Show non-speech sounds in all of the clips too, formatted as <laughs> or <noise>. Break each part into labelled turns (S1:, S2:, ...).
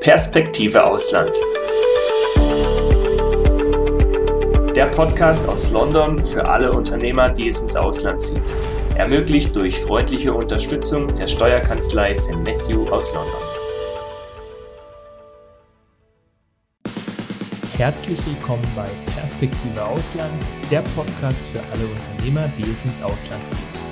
S1: Perspektive Ausland. Der Podcast aus London für alle Unternehmer, die es ins Ausland zieht. Ermöglicht durch freundliche Unterstützung der Steuerkanzlei St. Matthew aus London.
S2: Herzlich willkommen bei Perspektive Ausland, der Podcast für alle Unternehmer, die es ins Ausland zieht.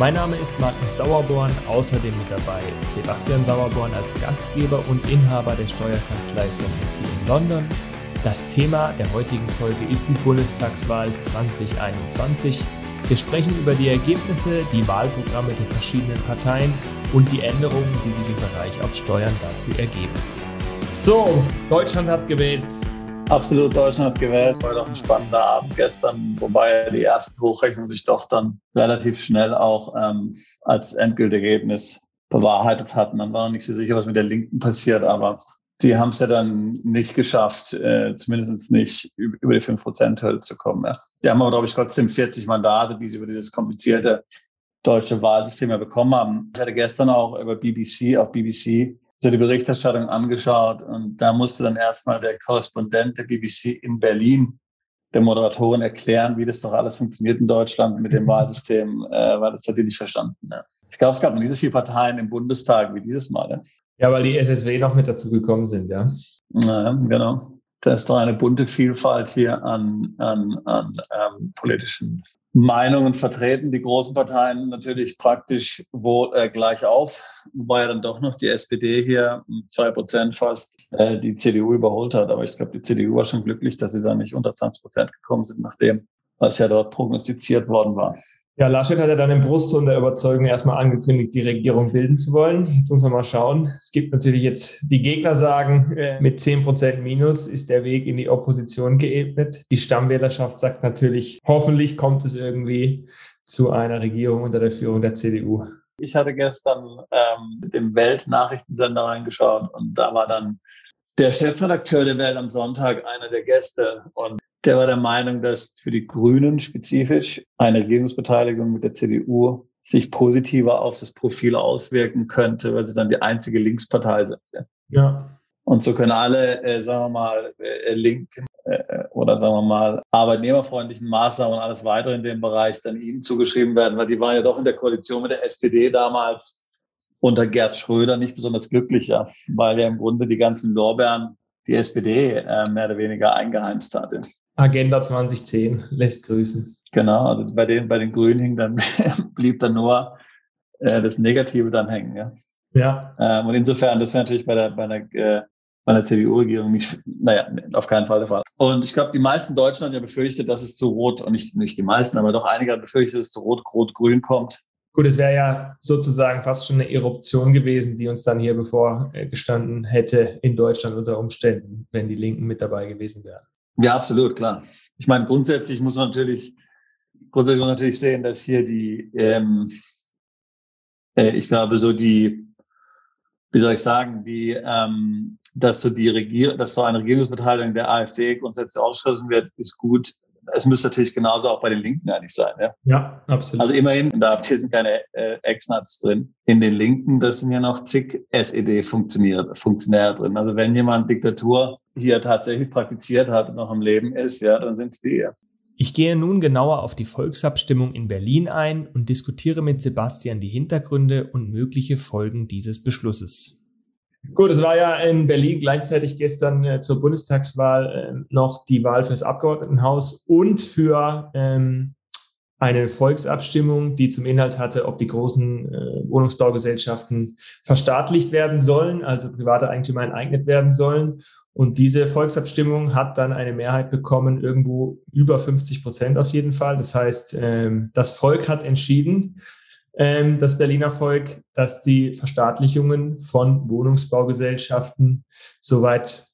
S2: Mein Name ist Markus Sauerborn, außerdem mit dabei Sebastian Sauerborn als Gastgeber und Inhaber der Steuerkanzlei St. Matthew in London. Das Thema der heutigen Folge ist die Bundestagswahl 2021. Wir sprechen über die Ergebnisse, die Wahlprogramme der verschiedenen Parteien und die Änderungen, die sich im Bereich auf Steuern dazu ergeben. So, Deutschland hat gewählt.
S3: Absolut, Deutschland hat gewählt. War doch ein spannender Abend gestern, wobei die ersten Hochrechnungen sich doch dann relativ schnell auch ähm, als endgültiges Ergebnis bewahrheitet hatten. Man war noch nicht so sicher, was mit der Linken passiert, aber die haben es ja dann nicht geschafft, äh, zumindest nicht über die 5%-Hürde zu kommen. Ja. Die haben aber, glaube ich, trotzdem 40 Mandate, die sie über dieses komplizierte deutsche Wahlsystem ja bekommen haben. Ich hatte gestern auch über BBC, auf BBC, so die Berichterstattung angeschaut und da musste dann erstmal der Korrespondent der BBC in Berlin der Moderatorin erklären, wie das doch alles funktioniert in Deutschland mit dem Wahlsystem, äh, weil das hat die nicht verstanden. Ja. Ich glaube, es gab noch nie so viele Parteien im Bundestag wie dieses Mal. Ja,
S2: ja weil die SSW noch mit dazu gekommen sind, ja.
S3: Ja, genau. Da ist doch eine bunte Vielfalt hier an, an, an ähm, politischen Meinungen vertreten. Die großen Parteien natürlich praktisch wo, äh, gleich auf, wobei dann doch noch die SPD hier zwei Prozent fast äh, die CDU überholt hat. Aber ich glaube, die CDU war schon glücklich, dass sie da nicht unter 20 Prozent gekommen sind, nachdem was ja dort prognostiziert worden war.
S2: Ja, Laschet hat ja dann im Brustton der Überzeugung erstmal angekündigt, die Regierung bilden zu wollen. Jetzt muss man mal schauen. Es gibt natürlich jetzt, die Gegner sagen, mit zehn Prozent Minus ist der Weg in die Opposition geebnet. Die Stammwählerschaft sagt natürlich, hoffentlich kommt es irgendwie zu einer Regierung unter der Führung der CDU.
S3: Ich hatte gestern ähm, mit dem Weltnachrichtensender reingeschaut und da war dann der Chefredakteur der Welt am Sonntag einer der Gäste und der war der Meinung, dass für die Grünen spezifisch eine Regierungsbeteiligung mit der CDU sich positiver auf das Profil auswirken könnte, weil sie dann die einzige Linkspartei sind. Ja. Und so können alle, äh, sagen wir mal, äh, linken äh, oder sagen wir mal arbeitnehmerfreundlichen Maßnahmen und alles weitere in dem Bereich dann ihnen zugeschrieben werden, weil die waren ja doch in der Koalition mit der SPD damals unter Gerd Schröder nicht besonders glücklicher, weil ja im Grunde die ganzen Lorbeeren die SPD äh, mehr oder weniger eingeheimst hatte.
S2: Agenda 2010 lässt grüßen.
S3: Genau, also bei den, bei den Grünen hing dann, <laughs> blieb dann nur äh, das Negative dann hängen. Ja. ja. Ähm, und insofern, das wäre natürlich bei der, bei der, äh, bei der CDU-Regierung nicht, naja, auf keinen Fall der Fall. Und ich glaube, die meisten Deutschen haben ja befürchtet, dass es zu Rot, und nicht, nicht die meisten, aber doch einige haben befürchtet, dass es zu Rot, Rot, Grün kommt.
S2: Gut, es wäre ja sozusagen fast schon eine Eruption gewesen, die uns dann hier bevorgestanden hätte in Deutschland unter Umständen, wenn die Linken mit dabei gewesen wären.
S3: Ja, absolut, klar. Ich meine, grundsätzlich muss man natürlich, grundsätzlich muss man natürlich sehen, dass hier die, ähm, äh, ich glaube, so die, wie soll ich sagen, die, ähm, dass so die Regierung, dass so eine Regierungsbeteiligung der AfD grundsätzlich ausgeschlossen wird, ist gut es müsste natürlich genauso auch bei den Linken eigentlich sein. Ja,
S2: ja absolut.
S3: Also immerhin, in der AfD sind keine äh, Ex-Nats drin. In den Linken, das sind ja noch zig SED-Funktionäre drin. Also wenn jemand Diktatur hier tatsächlich praktiziert hat und noch am Leben ist, ja, dann sind es die. Ja.
S2: Ich gehe nun genauer auf die Volksabstimmung in Berlin ein und diskutiere mit Sebastian die Hintergründe und mögliche Folgen dieses Beschlusses. Gut, es war ja in Berlin gleichzeitig gestern äh, zur Bundestagswahl äh, noch die Wahl fürs Abgeordnetenhaus und für ähm, eine Volksabstimmung, die zum Inhalt hatte, ob die großen äh, Wohnungsbaugesellschaften verstaatlicht werden sollen, also private Eigentümer enteignet werden sollen. Und diese Volksabstimmung hat dann eine Mehrheit bekommen, irgendwo über 50 Prozent auf jeden Fall. Das heißt, ähm, das Volk hat entschieden, ähm, das Berliner Volk, dass die Verstaatlichungen von Wohnungsbaugesellschaften soweit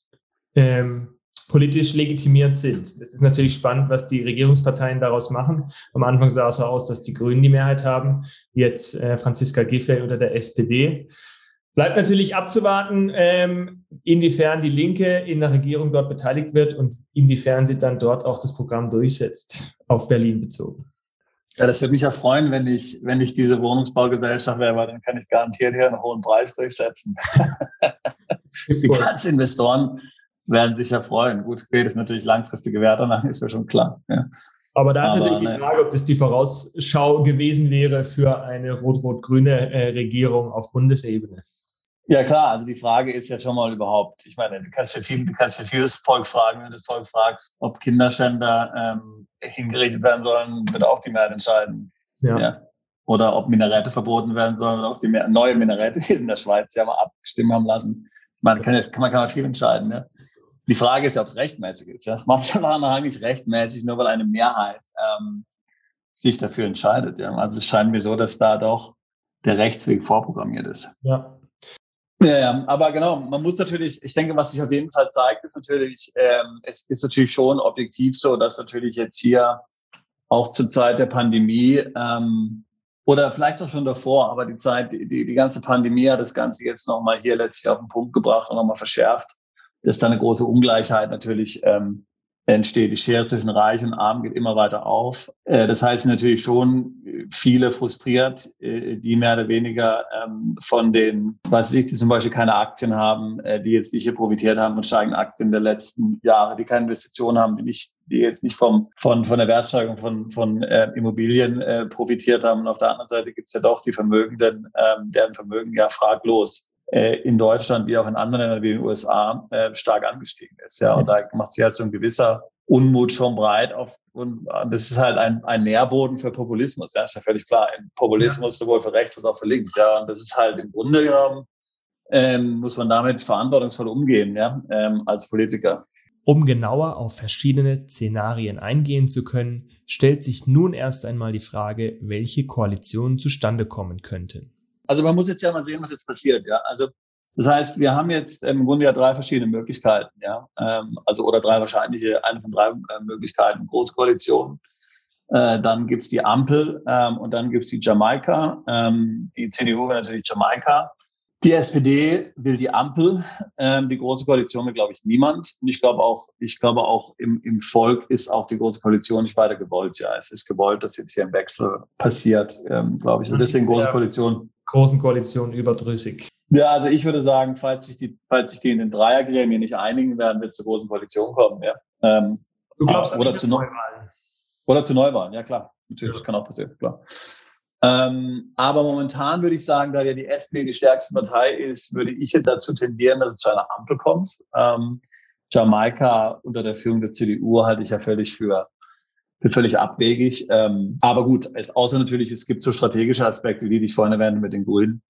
S2: ähm, politisch legitimiert sind. Das ist natürlich spannend, was die Regierungsparteien daraus machen. Am Anfang sah es so aus, dass die Grünen die Mehrheit haben, jetzt äh, Franziska Giffey unter der SPD. Bleibt natürlich abzuwarten, ähm, inwiefern die Linke in der Regierung dort beteiligt wird und inwiefern sie dann dort auch das Programm durchsetzt, auf Berlin bezogen.
S3: Ja, das würde mich ja freuen, wenn ich, wenn ich diese Wohnungsbaugesellschaft wäre, weil dann kann ich garantiert hier einen hohen Preis durchsetzen. <laughs> die ganzen Investoren werden sich ja freuen. Gut, geht es natürlich langfristige Werte nach, ist mir schon klar. Ja.
S2: Aber da ist natürlich die Frage, ob das die Vorausschau gewesen wäre für eine rot-rot-grüne äh, Regierung auf Bundesebene.
S3: Ja klar, also die Frage ist ja schon mal überhaupt, ich meine, du kannst ja viel, du kannst ja vieles Volk fragen, wenn du das Volk fragst, ob Kinderschänder ähm, hingerichtet werden sollen, wird auch die Mehrheit entscheiden. Ja. ja. Oder ob Minarette verboten werden sollen, oder auch die Mehr neue Minarette, die in der Schweiz ja mal abgestimmt haben lassen. Ich meine, kann, kann, man kann man viel entscheiden. Ja. Die Frage ist ja, ob es rechtmäßig ist. Das macht nachher nicht rechtmäßig, nur weil eine Mehrheit ähm, sich dafür entscheidet. Ja. Also es scheint mir so, dass da doch der Rechtsweg vorprogrammiert ist.
S2: Ja.
S3: Ja, aber genau, man muss natürlich, ich denke, was sich auf jeden Fall zeigt, ist natürlich, ähm, es ist natürlich schon objektiv so, dass natürlich jetzt hier auch zur Zeit der Pandemie ähm, oder vielleicht auch schon davor, aber die Zeit, die, die, die ganze Pandemie hat das Ganze jetzt nochmal hier letztlich auf den Punkt gebracht und nochmal verschärft dass da eine große Ungleichheit natürlich ähm, entsteht. Die Schere zwischen Reich und Arm geht immer weiter auf. Äh, das heißt natürlich schon viele frustriert, äh, die mehr oder weniger ähm, von den, was ich, die zum Beispiel keine Aktien haben, äh, die jetzt nicht hier profitiert haben von steigenden Aktien der letzten Jahre, die keine Investitionen haben, die nicht, die jetzt nicht vom, von, von der Wertsteigerung von, von Immobilien profitiert haben. Und auf der anderen Seite gibt es ja doch die Vermögenden, ähm, deren Vermögen ja fraglos äh, in Deutschland wie auch in anderen Ländern wie in den USA äh, stark angestiegen ist. Ja, und da macht sich halt so ein gewisser Unmut schon breit auf und das ist halt ein, ein Nährboden für Populismus. Ja, ist ja völlig klar. Ein Populismus sowohl für rechts als auch für links. Ja, und das ist halt im Grunde genommen ähm, muss man damit verantwortungsvoll umgehen, ja, ähm, als Politiker.
S2: Um genauer auf verschiedene Szenarien eingehen zu können, stellt sich nun erst einmal die Frage, welche Koalitionen zustande kommen könnten.
S3: Also man muss jetzt ja mal sehen, was jetzt passiert. Ja, also das heißt, wir haben jetzt im Grunde ja drei verschiedene Möglichkeiten. Ja, ähm, also oder drei wahrscheinliche, eine von drei äh, Möglichkeiten. Großkoalition. Äh, dann gibt's die Ampel ähm, und dann gibt's die Jamaika. Ähm, die CDU will natürlich Jamaika. Die SPD will die Ampel. Ähm, die Große Koalition will, glaube ich, niemand. Und ich glaube auch, ich glaube auch im, im Volk ist auch die Große Koalition nicht weiter gewollt. Ja, es ist gewollt, dass jetzt hier ein Wechsel passiert, ähm, glaube ich. Also deswegen Große Koalition
S2: großen Koalition überdrüssig?
S3: Ja, also ich würde sagen, falls sich die, falls sich die in den Dreiergremien nicht einigen werden, wird es zur großen Koalition kommen. Ja. Ähm,
S2: du glaubst
S3: oder zu Neuwahlen? Oder zu Neuwahlen, ja klar. Natürlich, ja. kann auch passieren, klar. Ähm, aber momentan würde ich sagen, da ja die SPD die stärkste Partei ist, würde ich jetzt dazu tendieren, dass es zu einer Ampel kommt. Ähm, Jamaika unter der Führung der CDU halte ich ja völlig für für völlig abwegig. Ähm, aber gut, es, außer natürlich, es gibt so strategische Aspekte, die ich vorhin erwähnte mit den Grünen,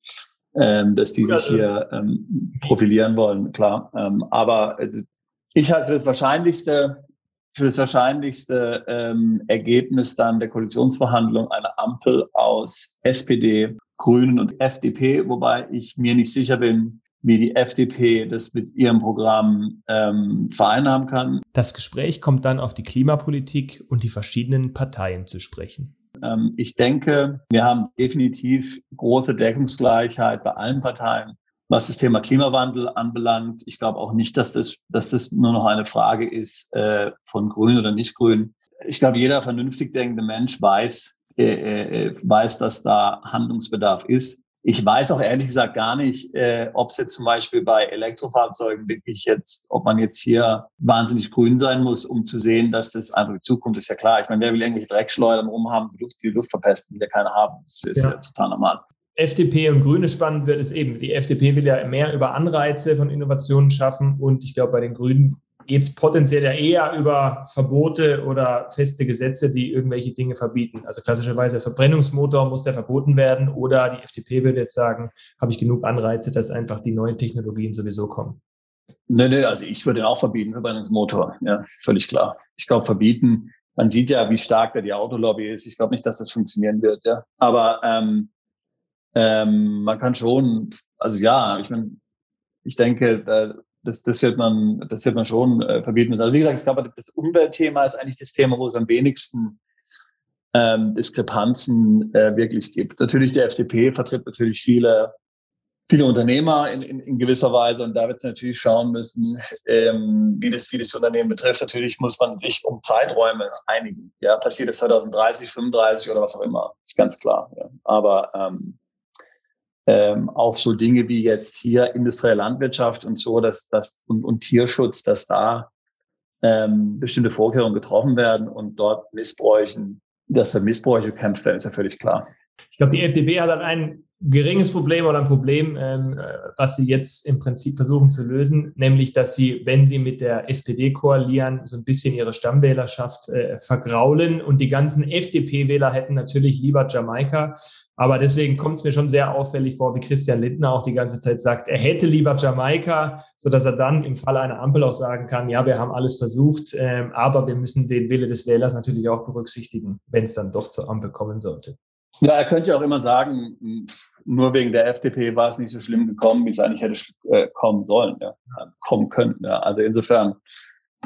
S3: ähm, dass die ja, sich hier ähm, profilieren wollen, klar. Ähm, aber äh, ich halte für das Wahrscheinlichste, für das wahrscheinlichste ähm, Ergebnis dann der Koalitionsverhandlung eine Ampel aus SPD, Grünen und FDP, wobei ich mir nicht sicher bin, wie die FDP das mit ihrem Programm ähm, vereinnahmen kann.
S2: Das Gespräch kommt dann auf die Klimapolitik und die verschiedenen Parteien zu sprechen.
S3: Ähm, ich denke, wir haben definitiv große Deckungsgleichheit bei allen Parteien, was das Thema Klimawandel anbelangt. Ich glaube auch nicht, dass das, dass das nur noch eine Frage ist äh, von Grün oder nicht Grün. Ich glaube, jeder vernünftig denkende Mensch weiß, äh, äh, weiß, dass da Handlungsbedarf ist. Ich weiß auch ehrlich gesagt gar nicht, äh, ob es jetzt zum Beispiel bei Elektrofahrzeugen wirklich jetzt, ob man jetzt hier wahnsinnig grün sein muss, um zu sehen, dass das einfach die Zukunft ist. Ja klar, ich meine, wer will irgendwelche Dreckschleudern rumhaben, die Luft, die Luft verpesten, will ja keiner haben. Das ist ja, ja total normal.
S2: FDP und Grüne spannend wird es eben. Die FDP will ja mehr über Anreize von Innovationen schaffen und ich glaube, bei den Grünen geht es potenziell ja eher über Verbote oder feste Gesetze, die irgendwelche Dinge verbieten. Also klassischerweise Verbrennungsmotor muss der verboten werden oder die FDP würde jetzt sagen, habe ich genug Anreize, dass einfach die neuen Technologien sowieso kommen.
S3: Nö, nö, also ich würde auch verbieten, Verbrennungsmotor, ja, völlig klar. Ich glaube, verbieten, man sieht ja, wie stark da die Autolobby ist. Ich glaube nicht, dass das funktionieren wird, ja. Aber ähm, ähm, man kann schon, also ja, ich meine, ich denke, da, das, das wird man, das wird man schon äh, verbieten müssen. Also wie gesagt, ich glaube, das Umweltthema ist eigentlich das Thema, wo es am wenigsten ähm, Diskrepanzen äh, wirklich gibt. Natürlich die FDP vertritt natürlich viele viele Unternehmer in, in, in gewisser Weise und da wird es natürlich schauen müssen, ähm, wie, das, wie das Unternehmen betrifft. Natürlich muss man sich um Zeiträume einigen. Ja, passiert es 2030, 35 oder was auch immer, ist ganz klar. Ja. Aber ähm, ähm, auch so Dinge wie jetzt hier industrielle Landwirtschaft und so, dass das und, und Tierschutz, dass da ähm, bestimmte Vorkehrungen getroffen werden und dort Missbräuchen, dass da Missbräuche kämpft werden, ist ja völlig klar.
S2: Ich glaube, die FDP hat halt ein geringes Problem oder ein Problem, ähm, was sie jetzt im Prinzip versuchen zu lösen, nämlich, dass sie, wenn sie mit der SPD koalieren, so ein bisschen ihre Stammwählerschaft äh, vergraulen und die ganzen FDP-Wähler hätten natürlich lieber Jamaika. Aber deswegen kommt es mir schon sehr auffällig vor, wie Christian Lindner auch die ganze Zeit sagt, er hätte lieber Jamaika, so dass er dann im Falle einer Ampel auch sagen kann, ja, wir haben alles versucht, ähm, aber wir müssen den Wille des Wählers natürlich auch berücksichtigen, wenn es dann doch zur Ampel kommen sollte.
S3: Ja, er könnte ja auch immer sagen, nur wegen der FDP war es nicht so schlimm gekommen, wie es eigentlich hätte äh, kommen sollen, ja, kommen könnten. Ja. Also insofern,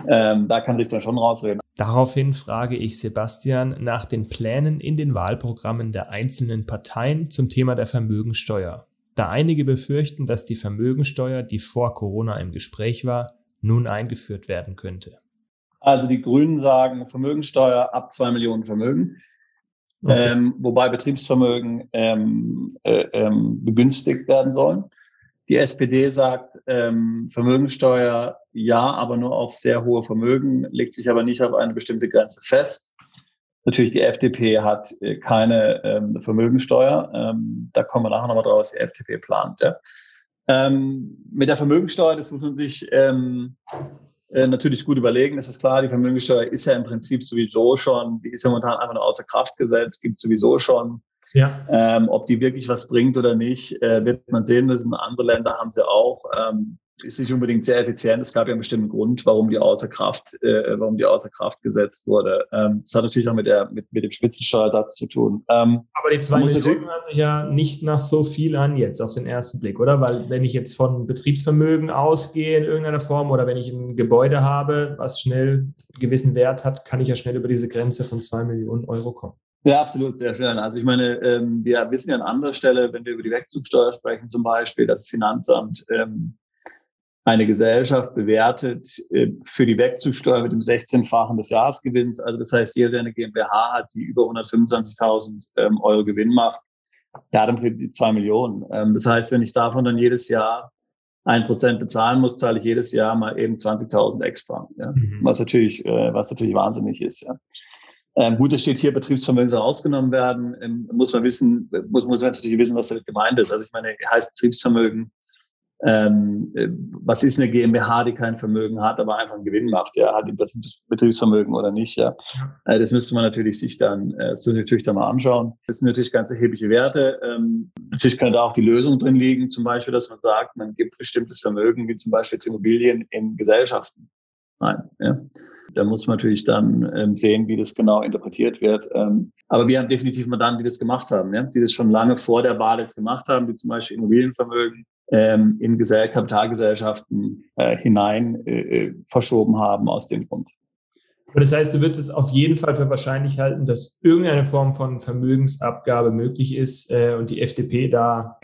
S3: ähm, da kann ich dann schon rausreden.
S2: Daraufhin frage ich Sebastian nach den Plänen in den Wahlprogrammen der einzelnen Parteien zum Thema der Vermögensteuer. Da einige befürchten, dass die Vermögensteuer, die vor Corona im Gespräch war, nun eingeführt werden könnte.
S3: Also die Grünen sagen Vermögensteuer ab zwei Millionen Vermögen. Okay. Ähm, wobei Betriebsvermögen ähm, äh, ähm, begünstigt werden sollen. Die SPD sagt ähm, Vermögensteuer ja, aber nur auf sehr hohe Vermögen, legt sich aber nicht auf eine bestimmte Grenze fest. Natürlich, die FDP hat äh, keine ähm, Vermögensteuer. Ähm, da kommen wir nachher nochmal drauf, was die FDP plant. Ja. Mit der Vermögensteuer, das muss man sich äh, natürlich gut überlegen. Das ist klar, die Vermögensteuer ist ja im Prinzip sowieso schon, die ist ja momentan einfach nur außer Kraft gesetzt, gibt sowieso schon. Ja. Ähm, ob die wirklich was bringt oder nicht, äh, wird man sehen müssen. Andere Länder haben sie auch. Ähm, ist nicht unbedingt sehr effizient. Es gab ja einen bestimmten Grund, warum die außer Kraft, äh, warum die außer Kraft gesetzt wurde. Ähm, das hat natürlich auch mit der mit, mit dem Spitzensteuersatz zu tun.
S2: Ähm, Aber die zwei Millionen hört sich ja nicht nach so viel an jetzt auf den ersten Blick, oder? Weil wenn ich jetzt von Betriebsvermögen ausgehe in irgendeiner Form oder wenn ich ein Gebäude habe, was schnell einen gewissen Wert hat, kann ich ja schnell über diese Grenze von zwei Millionen Euro kommen.
S3: Ja, absolut, sehr schnell. Also ich meine, ähm, wir wissen ja an anderer Stelle, wenn wir über die Wegzugsteuer sprechen zum Beispiel, dass das Finanzamt ähm, eine Gesellschaft bewertet äh, für die Wegzugsteuer mit dem 16-fachen des Jahresgewinns. Also das heißt, jeder, der eine GmbH hat, die über 125.000 ähm, Euro Gewinn macht, der hat im Prinzip die zwei Millionen. Ähm, das heißt, wenn ich davon dann jedes Jahr ein Prozent bezahlen muss, zahle ich jedes Jahr mal eben 20.000 extra, ja? mhm. was natürlich, äh, was natürlich wahnsinnig ist. Ja? Ähm, gut, es steht hier, Betriebsvermögen soll ausgenommen werden. Ähm, muss man wissen, muss, muss man natürlich wissen, was damit gemeint ist. Also ich meine, heißt Betriebsvermögen ähm, äh, was ist eine GmbH, die kein Vermögen hat, aber einfach einen Gewinn macht, ja, hat die Betriebsvermögen oder nicht, ja. Äh, das müsste man natürlich sich dann, äh, das muss ich natürlich dann mal anschauen. Das sind natürlich ganz erhebliche Werte. Ähm, natürlich kann da auch die Lösung drin liegen, zum Beispiel, dass man sagt, man gibt bestimmtes Vermögen, wie zum Beispiel jetzt Immobilien in Gesellschaften. Nein, ja. Da muss man natürlich dann ähm, sehen, wie das genau interpretiert wird. Ähm, aber wir haben definitiv Mandanten, die das gemacht haben, ja? die das schon lange vor der Wahl jetzt gemacht haben, wie zum Beispiel Immobilienvermögen ähm, in Gesell Kapitalgesellschaften äh, hinein äh, äh, verschoben haben aus dem Grund.
S2: Das heißt, du würdest es auf jeden Fall für wahrscheinlich halten, dass irgendeine Form von Vermögensabgabe möglich ist äh, und die FDP da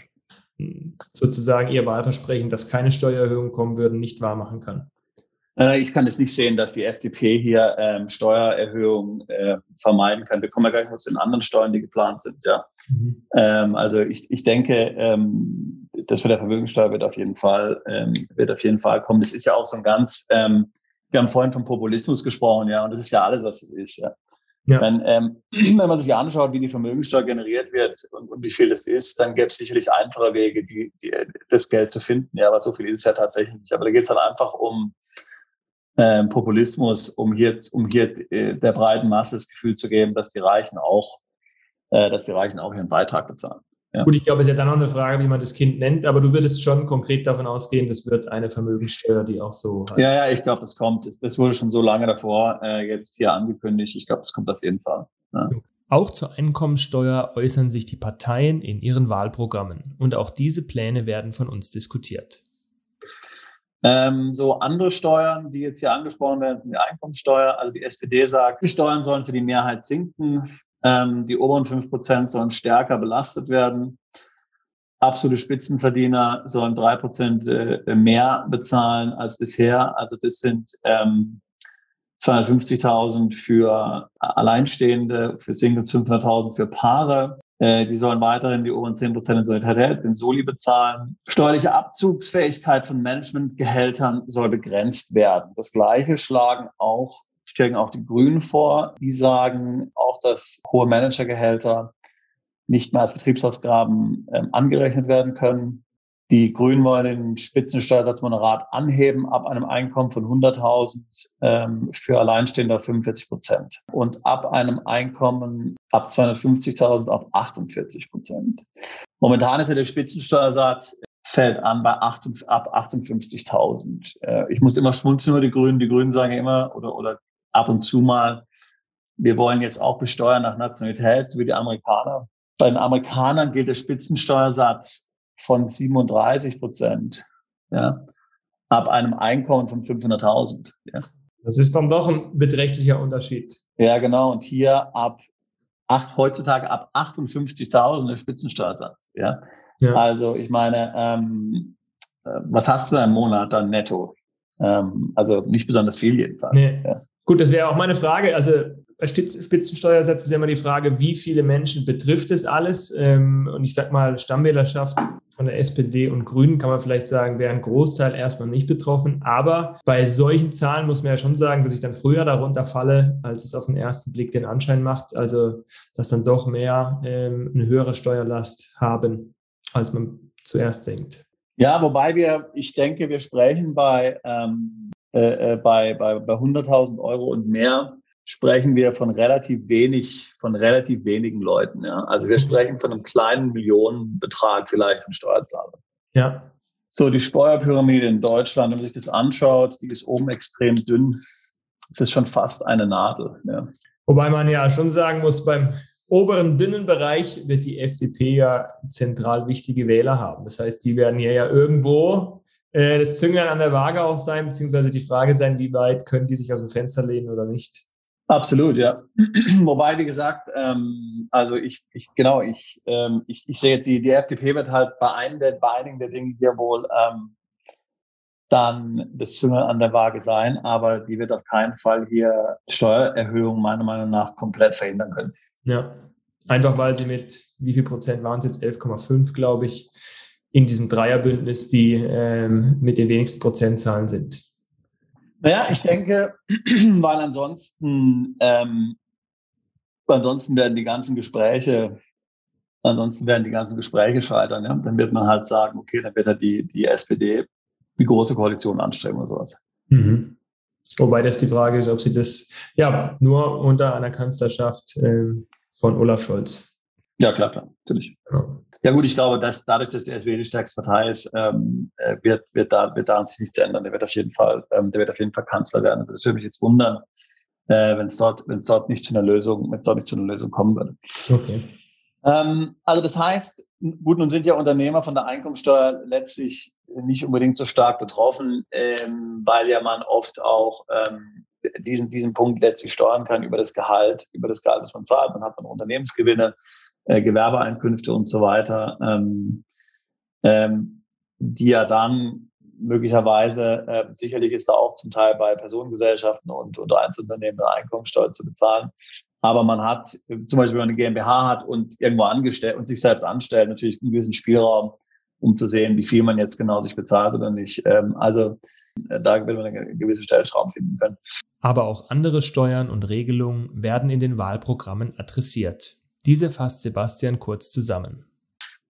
S2: hm, sozusagen ihr Wahlversprechen, dass keine Steuererhöhungen kommen würden, nicht wahrmachen kann.
S3: Äh, ich kann es nicht sehen, dass die FDP hier ähm, Steuererhöhungen äh, vermeiden kann. Wir kommen ja gleich noch zu den anderen Steuern, die geplant sind. Ja, mhm. ähm, also ich, ich denke, ähm, das mit der Vermögensteuer wird auf jeden Fall ähm, wird auf jeden Fall kommen. Das ist ja auch so ein ganz. Ähm, wir haben vorhin vom Populismus gesprochen, ja, und das ist ja alles, was es ist. Ja. Ja. Wenn, ähm, <clears throat> wenn man sich anschaut, wie die Vermögensteuer generiert wird und, und wie viel es ist, dann gäbe es sicherlich einfache Wege, die, die, das Geld zu finden. Ja, aber so viel ist es ja tatsächlich nicht. Aber da geht es dann einfach um äh, Populismus, um hier, um hier äh, der breiten Masse das Gefühl zu geben, dass die Reichen auch, äh, dass die Reichen auch ihren Beitrag bezahlen.
S2: Ja. Gut, ich glaube, es ist ja dann noch eine Frage, wie man das Kind nennt, aber du würdest schon konkret davon ausgehen, das wird eine Vermögenssteuer, die auch so.
S3: Heißt. Ja, ja, ich glaube, das kommt. Das wurde schon so lange davor äh, jetzt hier angekündigt. Ich glaube, das kommt auf jeden Fall. Ja.
S2: Auch zur Einkommensteuer äußern sich die Parteien in ihren Wahlprogrammen und auch diese Pläne werden von uns diskutiert.
S3: Ähm, so andere Steuern, die jetzt hier angesprochen werden, sind die Einkommensteuer. Also die SPD sagt, die Steuern sollen für die Mehrheit sinken. Ähm, die oberen fünf Prozent sollen stärker belastet werden. Absolute Spitzenverdiener sollen drei Prozent äh, mehr bezahlen als bisher. Also das sind ähm, 250.000 für Alleinstehende, für Singles 500.000 für Paare. Äh, die sollen weiterhin die oberen 10 Prozent in Solidarität, den Soli bezahlen. Steuerliche Abzugsfähigkeit von Managementgehältern soll begrenzt werden. Das Gleiche schlagen auch, stellen auch die Grünen vor. Die sagen auch, dass hohe Managergehälter nicht mehr als Betriebsausgaben ähm, angerechnet werden können. Die Grünen wollen den Spitzensteuersatz moderat anheben ab einem Einkommen von 100.000 ähm, für Alleinstehende auf 45 Prozent und ab einem Einkommen ab 250.000 auf 48 Prozent. Momentan ist ja der Spitzensteuersatz fällt an bei 8, ab 58.000. Äh, ich muss immer schmunzeln über die Grünen. Die Grünen sagen immer oder, oder ab und zu mal, wir wollen jetzt auch besteuern nach Nationalität, so wie die Amerikaner. Bei den Amerikanern gilt der Spitzensteuersatz von 37 Prozent, ja, ab einem Einkommen von 500.000. Ja.
S2: Das ist dann doch ein beträchtlicher Unterschied.
S3: Ja, genau. Und hier ab acht, heutzutage ab 58.000 der Spitzensteuersatz. Ja. ja. Also ich meine, ähm, äh, was hast du da im Monat dann netto? Ähm, also nicht besonders viel jedenfalls.
S2: Nee. Ja. Gut, das wäre auch meine Frage. Also bei Spitzensteuersatz ist ja immer die Frage, wie viele Menschen betrifft es alles? Ähm, und ich sag mal, Stammwählerschaft von der SPD und Grünen kann man vielleicht sagen, wäre ein Großteil erstmal nicht betroffen. Aber bei solchen Zahlen muss man ja schon sagen, dass ich dann früher darunter falle, als es auf den ersten Blick den Anschein macht. Also, dass dann doch mehr ähm, eine höhere Steuerlast haben, als man zuerst denkt.
S3: Ja, wobei wir, ich denke, wir sprechen bei, ähm, äh, äh bei, bei, bei 100.000 Euro und mehr sprechen wir von relativ wenig, von relativ wenigen Leuten. Ja? Also wir mhm. sprechen von einem kleinen Millionenbetrag vielleicht von Steuerzahlern.
S2: Ja.
S3: So, die Steuerpyramide in Deutschland, wenn man sich das anschaut, die ist oben extrem dünn. Es ist schon fast eine Nadel. Ja.
S2: Wobei man ja schon sagen muss, beim oberen dünnen Bereich wird die FDP ja zentral wichtige Wähler haben. Das heißt, die werden ja, ja irgendwo äh, das Zünglein an der Waage auch sein, beziehungsweise die Frage sein, wie weit können die sich aus dem Fenster lehnen oder nicht.
S3: Absolut, ja. <clears throat> Wobei, wie gesagt, ähm, also ich, ich genau, ich, ähm, ich, ich sehe die, die FDP wird halt bei, einem der, bei einigen der Dinge hier wohl ähm, dann das Züngel an der Waage sein, aber die wird auf keinen Fall hier Steuererhöhungen meiner Meinung nach komplett verhindern können.
S2: Ja, einfach weil sie mit, wie viel Prozent waren es jetzt? 11,5, glaube ich, in diesem Dreierbündnis, die ähm, mit den wenigsten Prozentzahlen sind.
S3: Naja, ich denke, <clears throat> weil ansonsten, ähm, ansonsten werden die ganzen Gespräche, ansonsten werden die ganzen Gespräche scheitern. Ja? Dann wird man halt sagen, okay, dann wird halt die, die SPD die große Koalition anstreben oder sowas.
S2: Mhm. Wobei das die Frage ist, ob sie das ja nur unter einer Kanzlerschaft äh, von Olaf Scholz.
S3: Ja, klar, klar, natürlich. Genau. Ja gut, ich glaube, dass dadurch, dass die SPD die stärkste Partei ist, ähm, äh, wird, wird, da, wird daran sich nichts ändern. Der wird auf jeden Fall, ähm, der wird auf jeden Fall Kanzler werden. Das würde mich jetzt wundern, äh, wenn es dort, wenn es dort nicht zu einer Lösung, wenn es dort nicht zu einer Lösung kommen würde.
S2: Okay.
S3: Ähm, also das heißt, gut, nun sind ja Unternehmer von der Einkommensteuer letztlich nicht unbedingt so stark betroffen, ähm, weil ja man oft auch ähm, diesen, diesen Punkt letztlich steuern kann über das Gehalt, über das Gehalt, das man zahlt. Man hat dann Unternehmensgewinne äh, Gewerbeeinkünfte und so weiter, ähm, ähm, die ja dann möglicherweise, äh, sicherlich ist da auch zum Teil bei Personengesellschaften und, und Einzelunternehmen eine Einkommensteuer zu bezahlen. Aber man hat, zum Beispiel, wenn man eine GmbH hat und irgendwo angestellt und sich selbst anstellt, natürlich einen gewissen Spielraum, um zu sehen, wie viel man jetzt genau sich bezahlt oder nicht. Ähm, also äh, da wird man eine gewisse Stellschrauben finden können.
S2: Aber auch andere Steuern und Regelungen werden in den Wahlprogrammen adressiert. Diese fasst Sebastian kurz zusammen.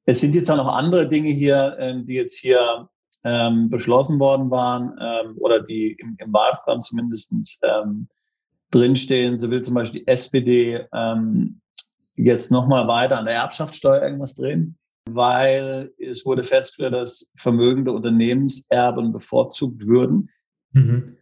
S3: Es sind jetzt auch noch andere Dinge hier, ähm, die jetzt hier ähm, beschlossen worden waren ähm, oder die im, im Wahlprogramm zumindest drinstehen. So will zum Beispiel die SPD jetzt nochmal weiter an der Erbschaftssteuer irgendwas drehen, weil es wurde festgestellt, dass vermögende Unternehmenserben bevorzugt würden. Mhm.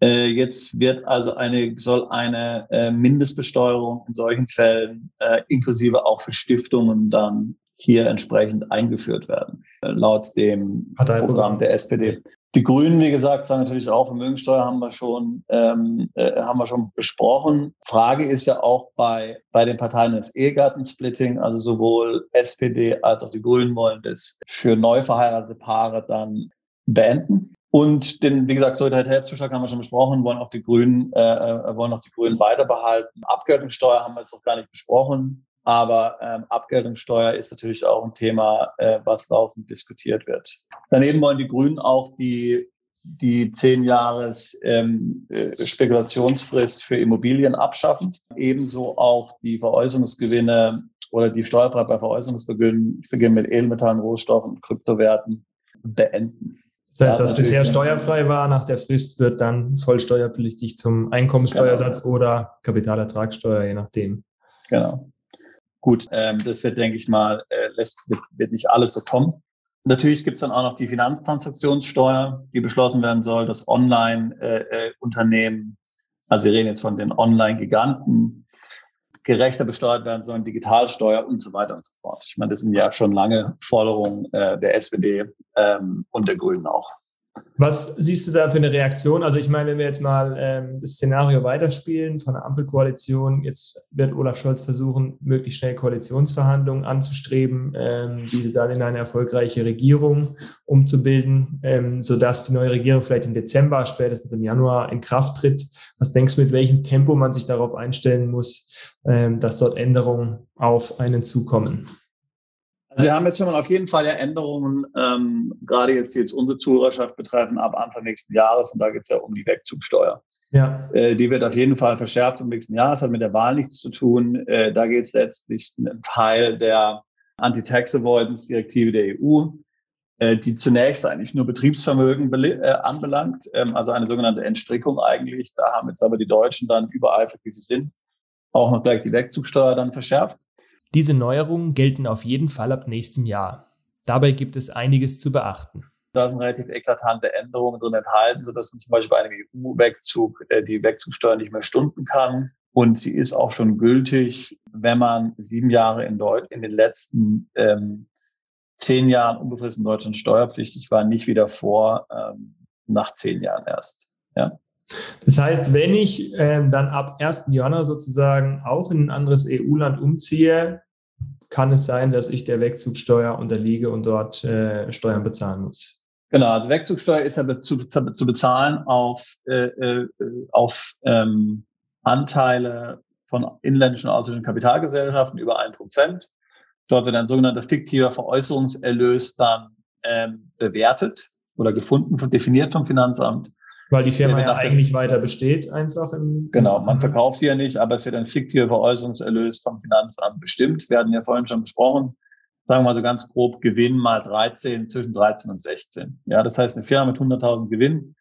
S3: Äh, jetzt wird also eine, soll eine äh, Mindestbesteuerung in solchen Fällen äh, inklusive auch für Stiftungen dann hier entsprechend eingeführt werden, äh, laut dem Programm der SPD. Die Grünen, wie gesagt, sagen natürlich auch, Vermögensteuer haben wir schon, ähm, äh, haben wir schon besprochen. Frage ist ja auch bei, bei den Parteien des Ehegattensplitting, also sowohl SPD als auch die Grünen wollen das für neu verheiratete Paare dann beenden. Und den, wie gesagt, Solidaritätszuschlag haben wir schon besprochen, wollen auch die Grünen, äh, äh wollen auch die Grünen weiter behalten. Abgeltungssteuer haben wir jetzt noch gar nicht besprochen. Aber ähm, Abgeltungssteuer ist natürlich auch ein Thema, äh, was laufend diskutiert wird. Daneben wollen die Grünen auch die die zehn Jahres ähm, äh, Spekulationsfrist für Immobilien abschaffen. Ebenso auch die Veräußerungsgewinne oder die Steuerfreiheit bei Veräußerungsgewinnen mit Edelmetallen, Rohstoffen und Kryptowerten beenden.
S2: Das heißt, was bisher steuerfrei war, nach der Frist wird dann voll steuerpflichtig zum Einkommenssteuersatz genau. oder Kapitalertragssteuer, je nachdem.
S3: Genau. Gut, ähm, das wird, denke ich mal, äh, lässt, wird, wird nicht alles so kommen. Natürlich gibt es dann auch noch die Finanztransaktionssteuer, die beschlossen werden soll, dass Online-Unternehmen, äh, äh also wir reden jetzt von den Online-Giganten, gerechter besteuert werden sollen, Digitalsteuer und so weiter und so fort. Ich meine, das sind ja schon lange Forderungen äh, der SPD ähm, und der Grünen auch.
S2: Was siehst du da für eine Reaktion? Also ich meine, wenn wir jetzt mal ähm, das Szenario weiterspielen von der Ampelkoalition, jetzt wird Olaf Scholz versuchen, möglichst schnell Koalitionsverhandlungen anzustreben, ähm, diese dann in eine erfolgreiche Regierung umzubilden, ähm, sodass die neue Regierung vielleicht im Dezember, spätestens im Januar in Kraft tritt. Was denkst du, mit welchem Tempo man sich darauf einstellen muss, ähm, dass dort Änderungen auf einen zukommen?
S3: Also wir haben jetzt schon mal auf jeden Fall ja Änderungen, ähm, gerade jetzt, die jetzt unsere Zuhörerschaft betreffen, ab Anfang nächsten Jahres. Und da geht es ja um die Wegzugsteuer. Ja. Äh, die wird auf jeden Fall verschärft im nächsten Jahr. Das hat mit der Wahl nichts zu tun. Äh, da geht es letztlich ein Teil der Anti-Tax-Avoidance-Direktive der EU, äh, die zunächst eigentlich nur Betriebsvermögen äh, anbelangt, ähm, also eine sogenannte Entstrickung eigentlich. Da haben jetzt aber die Deutschen dann übereifrig, wie sie sind, auch noch gleich die Wegzugsteuer dann verschärft.
S2: Diese Neuerungen gelten auf jeden Fall ab nächstem Jahr. Dabei gibt es einiges zu beachten.
S3: Da sind relativ eklatante Änderungen drin enthalten, sodass man zum Beispiel bei einem EU-Wegzug äh, die Wegzugsteuer nicht mehr stunden kann. Und sie ist auch schon gültig, wenn man sieben Jahre in, Deut in den letzten ähm, zehn Jahren unbefristet in Deutschland steuerpflichtig war, nicht wieder vor ähm, nach zehn Jahren erst. Ja.
S2: Das heißt, wenn ich ähm, dann ab 1. Januar sozusagen auch in ein anderes EU-Land umziehe, kann es sein, dass ich der Wegzugsteuer unterliege und dort äh, Steuern bezahlen muss.
S3: Genau, also Wegzugsteuer ist ja zu, zu bezahlen auf, äh, äh, auf ähm, Anteile von inländischen und ausländischen Kapitalgesellschaften über ein Prozent. Dort wird ein sogenannter fiktiver Veräußerungserlös dann ähm, bewertet oder gefunden, definiert vom Finanzamt.
S2: Weil die Firma ja eigentlich weiter besteht, einfach. Im,
S3: genau, man verkauft die ja nicht, aber es wird ein fiktiver Veräußerungserlös vom Finanzamt bestimmt. Wir hatten ja vorhin schon besprochen, sagen wir mal so ganz grob, Gewinn mal 13, zwischen 13 und 16. Ja, das heißt, eine Firma mit 100.000 Gewinn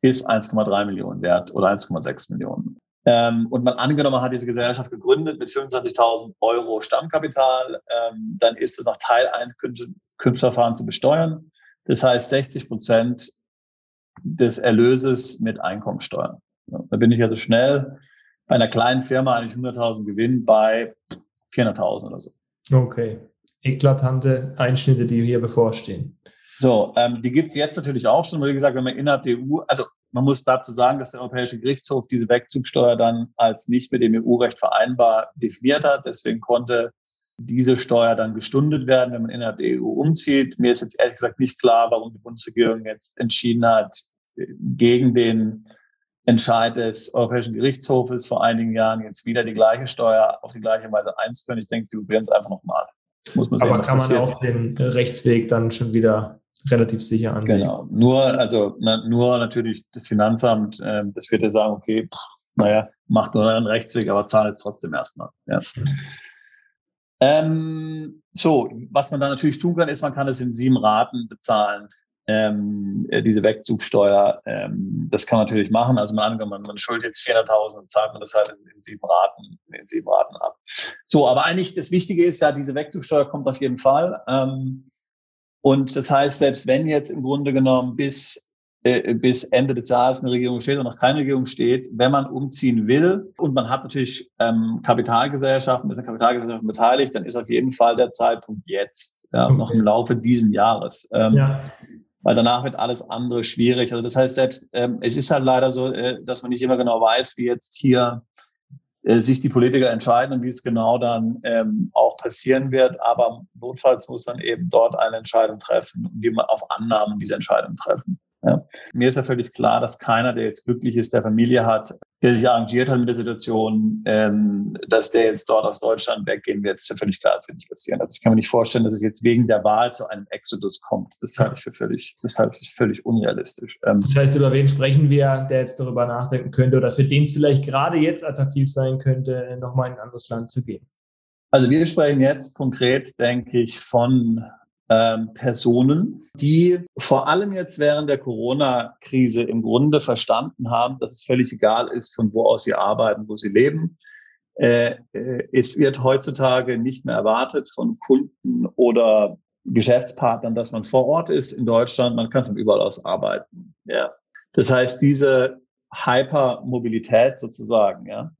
S3: ist 1,3 Millionen wert oder 1,6 Millionen. Ähm, und man angenommen hat diese Gesellschaft gegründet mit 25.000 Euro Stammkapital, ähm, dann ist es nach Teileinkünfteverfahren zu besteuern. Das heißt, 60 Prozent des Erlöses mit Einkommensteuer. Da bin ich also schnell bei einer kleinen Firma eigentlich 100.000 Gewinn bei 400.000 oder so.
S2: Okay. Eklatante Einschnitte, die hier bevorstehen.
S3: So, ähm, die gibt's jetzt natürlich auch schon, wie gesagt, wenn man innerhalb der EU, also man muss dazu sagen, dass der Europäische Gerichtshof diese Wegzugsteuer dann als nicht mit dem EU-Recht vereinbar definiert hat. Deswegen konnte diese Steuer dann gestundet werden, wenn man innerhalb der EU umzieht. Mir ist jetzt ehrlich gesagt nicht klar, warum die Bundesregierung jetzt entschieden hat, gegen den Entscheid des Europäischen Gerichtshofes vor einigen Jahren jetzt wieder die gleiche Steuer auf die gleiche Weise einzuführen. Ich denke, sie probieren es einfach nochmal.
S2: Muss man sehen, Aber kann man passiert. auch den Rechtsweg dann schon wieder relativ sicher ansehen?
S3: Genau. Nur, also na, nur natürlich das Finanzamt, äh, das wird ja sagen, okay, pff, naja, macht nur einen Rechtsweg, aber zahlt es trotzdem erstmal. Ja. Ähm, so, was man da natürlich tun kann, ist, man kann es in sieben Raten bezahlen, ähm, äh, diese Wegzugsteuer. Ähm, das kann man natürlich machen. Also man angenommen, man schuldet jetzt 400.000 und zahlt man das halt in, in, sieben Raten, in sieben Raten ab. So, aber eigentlich das Wichtige ist ja, diese Wegzugsteuer kommt auf jeden Fall. Ähm, und das heißt, selbst wenn jetzt im Grunde genommen bis äh, bis Ende des Jahres eine Regierung steht und noch keine Regierung steht, wenn man umziehen will und man hat natürlich ähm, Kapitalgesellschaften, ist an Kapitalgesellschaften beteiligt, dann ist auf jeden Fall der Zeitpunkt jetzt, ja, okay. noch im Laufe diesen Jahres. Ähm, ja. Weil danach wird alles andere schwierig. Also das heißt, selbst ähm, es ist halt leider so, äh, dass man nicht immer genau weiß, wie jetzt hier äh, sich die Politiker entscheiden und wie es genau dann ähm, auch passieren wird. Aber notfalls muss man eben dort eine Entscheidung treffen und die man auf Annahmen diese Entscheidung treffen. Ja. Mir ist ja völlig klar, dass keiner, der jetzt glücklich ist, der Familie hat, der sich arrangiert hat mit der Situation, ähm, dass der jetzt dort aus Deutschland weggehen wird, ist ja völlig klar, das wird nicht passieren. Also ich kann mir nicht vorstellen, dass es jetzt wegen der Wahl zu einem Exodus kommt. Das halte ich für völlig, das halte ich völlig unrealistisch.
S2: Ähm, das heißt, über wen sprechen wir, der jetzt darüber nachdenken könnte oder für den es vielleicht gerade jetzt attraktiv sein könnte, nochmal in ein anderes Land zu gehen?
S3: Also wir sprechen jetzt konkret, denke ich, von ähm, Personen, die vor allem jetzt während der Corona-Krise im Grunde verstanden haben, dass es völlig egal ist, von wo aus sie arbeiten, wo sie leben. Äh, äh, es wird heutzutage nicht mehr erwartet von Kunden oder Geschäftspartnern, dass man vor Ort ist in Deutschland. Man kann von überall aus arbeiten. Ja. Das heißt, diese Hypermobilität sozusagen, ja,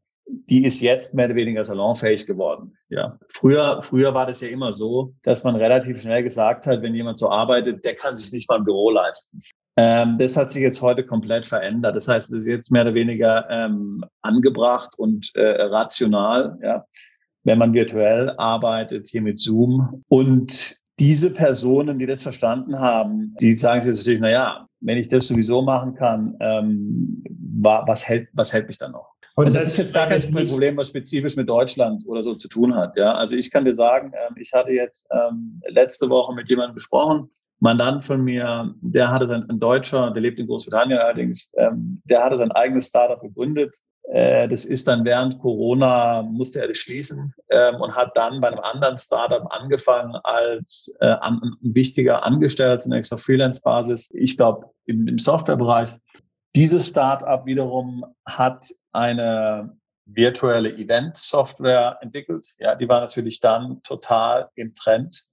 S3: die ist jetzt mehr oder weniger salonfähig geworden. Ja. Früher, früher war das ja immer so, dass man relativ schnell gesagt hat, wenn jemand so arbeitet, der kann sich nicht mal ein Büro leisten. Ähm, das hat sich jetzt heute komplett verändert. Das heißt, es ist jetzt mehr oder weniger ähm, angebracht und äh, rational, ja, wenn man virtuell arbeitet, hier mit Zoom. Und diese Personen, die das verstanden haben, die sagen sich natürlich, na ja, wenn ich das sowieso machen kann, ähm, was hält, was hält mich dann noch? Und das, das ist jetzt gar kein Problem, was spezifisch mit Deutschland oder so zu tun hat. Ja, also ich kann dir sagen, ähm, ich hatte jetzt ähm, letzte Woche mit jemandem gesprochen, Mandant von mir, der hatte sein, ein Deutscher, der lebt in Großbritannien allerdings, ähm, der hatte sein eigenes Startup gegründet. Äh, das ist dann während Corona musste er das schließen und hat dann bei einem anderen Startup angefangen als äh, ein wichtiger Angestellter zunächst auf Freelance-Basis. Ich glaube im Softwarebereich. Dieses Startup wiederum hat eine virtuelle Event-Software entwickelt. Ja, die war natürlich dann total im Trend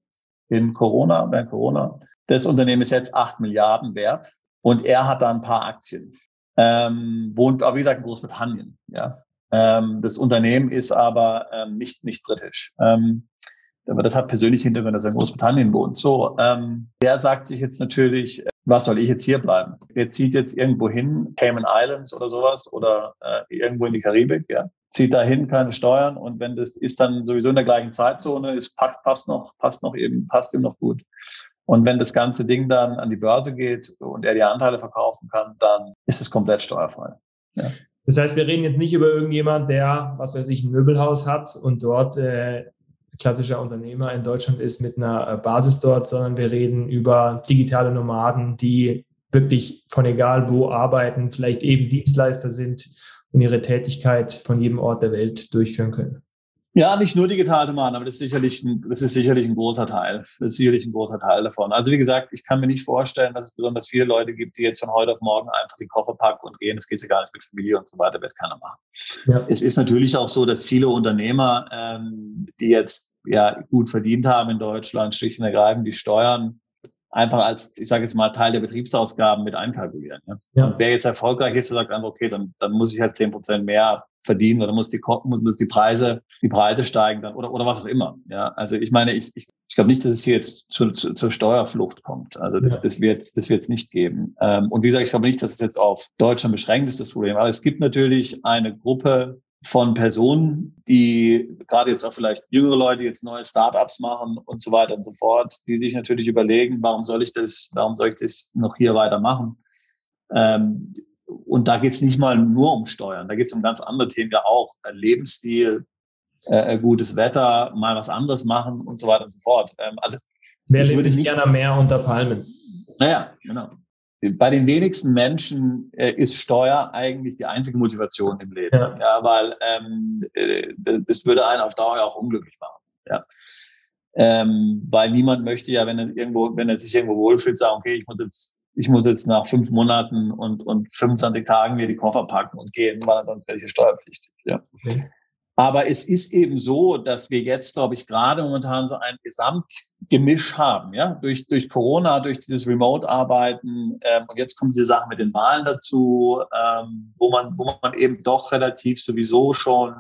S3: in Corona, während Corona. Das Unternehmen ist jetzt acht Milliarden wert und er hat da ein paar Aktien. Ähm, wohnt, aber wie gesagt, in Großbritannien. Ja. Ähm, das Unternehmen ist aber ähm, nicht, nicht britisch. Ähm, aber das hat persönlich Hintergrund, dass er in Großbritannien wohnt. So, ähm, der sagt sich jetzt natürlich, was soll ich jetzt hier bleiben? Der zieht jetzt irgendwo hin, Cayman Islands oder sowas oder äh, irgendwo in die Karibik, ja. Zieht dahin, keine Steuern und wenn das ist dann sowieso in der gleichen Zeitzone, ist passt, passt noch, passt noch eben, passt ihm noch gut. Und wenn das ganze Ding dann an die Börse geht und er die Anteile verkaufen kann, dann ist es komplett steuerfrei. Ja.
S2: Das heißt, wir reden jetzt nicht über irgendjemand, der, was weiß ich, ein Möbelhaus hat und dort äh, klassischer Unternehmer in Deutschland ist mit einer äh, Basis dort, sondern wir reden über digitale Nomaden, die wirklich von egal wo arbeiten, vielleicht eben Dienstleister sind und ihre Tätigkeit von jedem Ort der Welt durchführen können.
S3: Ja, nicht nur digitale Nomaden, aber das ist sicherlich ein, das ist sicherlich ein großer Teil. Das ist sicherlich ein großer Teil davon. Also wie gesagt, ich kann mir nicht vorstellen, dass es besonders viele Leute gibt, die jetzt von heute auf morgen einfach die Koffer packen und gehen. Das geht ja gar nicht mit Familie und so weiter, wird keiner machen. Ja. Es ist natürlich auch so, dass viele Unternehmer, ähm, die jetzt ja gut verdient haben in Deutschland, schlicht und ergreifend die Steuern einfach als, ich sage jetzt mal, Teil der Betriebsausgaben mit einkalkulieren. Ja? Ja. wer jetzt erfolgreich ist, sagt einfach, okay, dann, dann muss ich halt zehn Prozent mehr verdienen oder muss die, muss die Preise, die Preise steigen dann oder, oder was auch immer. Ja, also ich meine, ich, ich, ich glaube nicht, dass es hier jetzt zu, zu, zur Steuerflucht kommt. Also das, ja. das wird das wird es nicht geben. Ähm, und wie gesagt, ich glaube nicht, dass es jetzt auf Deutschland beschränkt ist, das Problem. Aber es gibt natürlich eine Gruppe von Personen, die gerade jetzt auch vielleicht jüngere Leute jetzt neue Startups machen und so weiter und so fort, die sich natürlich überlegen, warum soll ich das, warum soll ich das noch hier weitermachen? Ähm, und da geht es nicht mal nur um Steuern, da geht es um ganz andere Themen ja auch. Äh, Lebensstil, äh, äh, gutes Wetter, mal was anderes machen und so weiter und so fort. Ähm, also
S2: Wer ich würde nicht gerne mehr unter Palmen?
S3: Naja, genau. Bei den wenigsten Menschen äh, ist Steuer eigentlich die einzige Motivation im Leben. Ja, ja weil ähm, äh, das würde einen auf Dauer auch unglücklich machen. Ja. Ähm, weil niemand möchte ja, wenn er irgendwo, wenn er sich irgendwo wohlfühlt, sagen, okay, ich muss jetzt ich muss jetzt nach fünf Monaten und, und 25 Tagen mir die Koffer packen und gehen, weil sonst werde ich steuerpflichtig. Ja. Okay. Aber es ist eben so, dass wir jetzt, glaube ich, gerade momentan so ein Gesamtgemisch haben, ja, durch, durch Corona, durch dieses Remote-Arbeiten, ähm, und jetzt kommt diese Sache mit den Wahlen dazu, ähm, wo man, wo man eben doch relativ sowieso schon,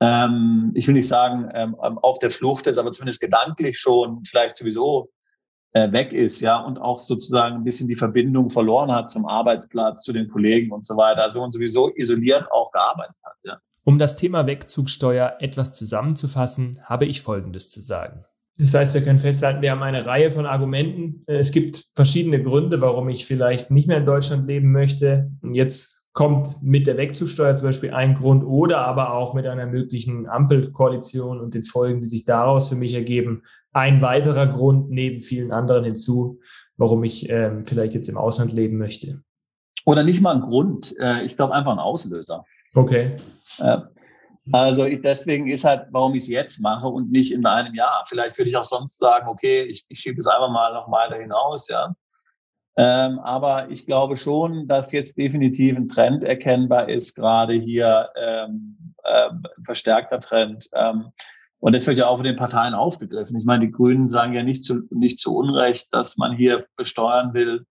S3: ähm, ich will nicht sagen, ähm, auf der Flucht ist, aber zumindest gedanklich schon vielleicht sowieso äh, weg ist, ja, und auch sozusagen ein bisschen die Verbindung verloren hat zum Arbeitsplatz, zu den Kollegen und so weiter. Also und sowieso isoliert auch gearbeitet hat, ja.
S2: Um das Thema Wegzugsteuer etwas zusammenzufassen, habe ich Folgendes zu sagen. Das heißt, wir können festhalten, wir haben eine Reihe von Argumenten. Es gibt verschiedene Gründe, warum ich vielleicht nicht mehr in Deutschland leben möchte. Und jetzt kommt mit der Wegzusteuer zum Beispiel ein Grund oder aber auch mit einer möglichen Ampelkoalition und den Folgen, die sich daraus für mich ergeben, ein weiterer Grund neben vielen anderen hinzu, warum ich ähm, vielleicht jetzt im Ausland leben möchte.
S3: Oder nicht mal ein Grund. Äh, ich glaube einfach ein Auslöser.
S2: Okay.
S3: Äh, also ich, deswegen ist halt, warum ich es jetzt mache und nicht in einem Jahr. Vielleicht würde ich auch sonst sagen, okay, ich, ich schiebe es einfach mal noch weiter hinaus, ja. Ähm, aber ich glaube schon, dass jetzt definitiv ein Trend erkennbar ist, gerade hier ähm, ähm, verstärkter Trend. Ähm, und das wird ja auch von den Parteien aufgegriffen. Ich meine, die Grünen sagen ja nicht zu, nicht zu Unrecht, dass man hier besteuern will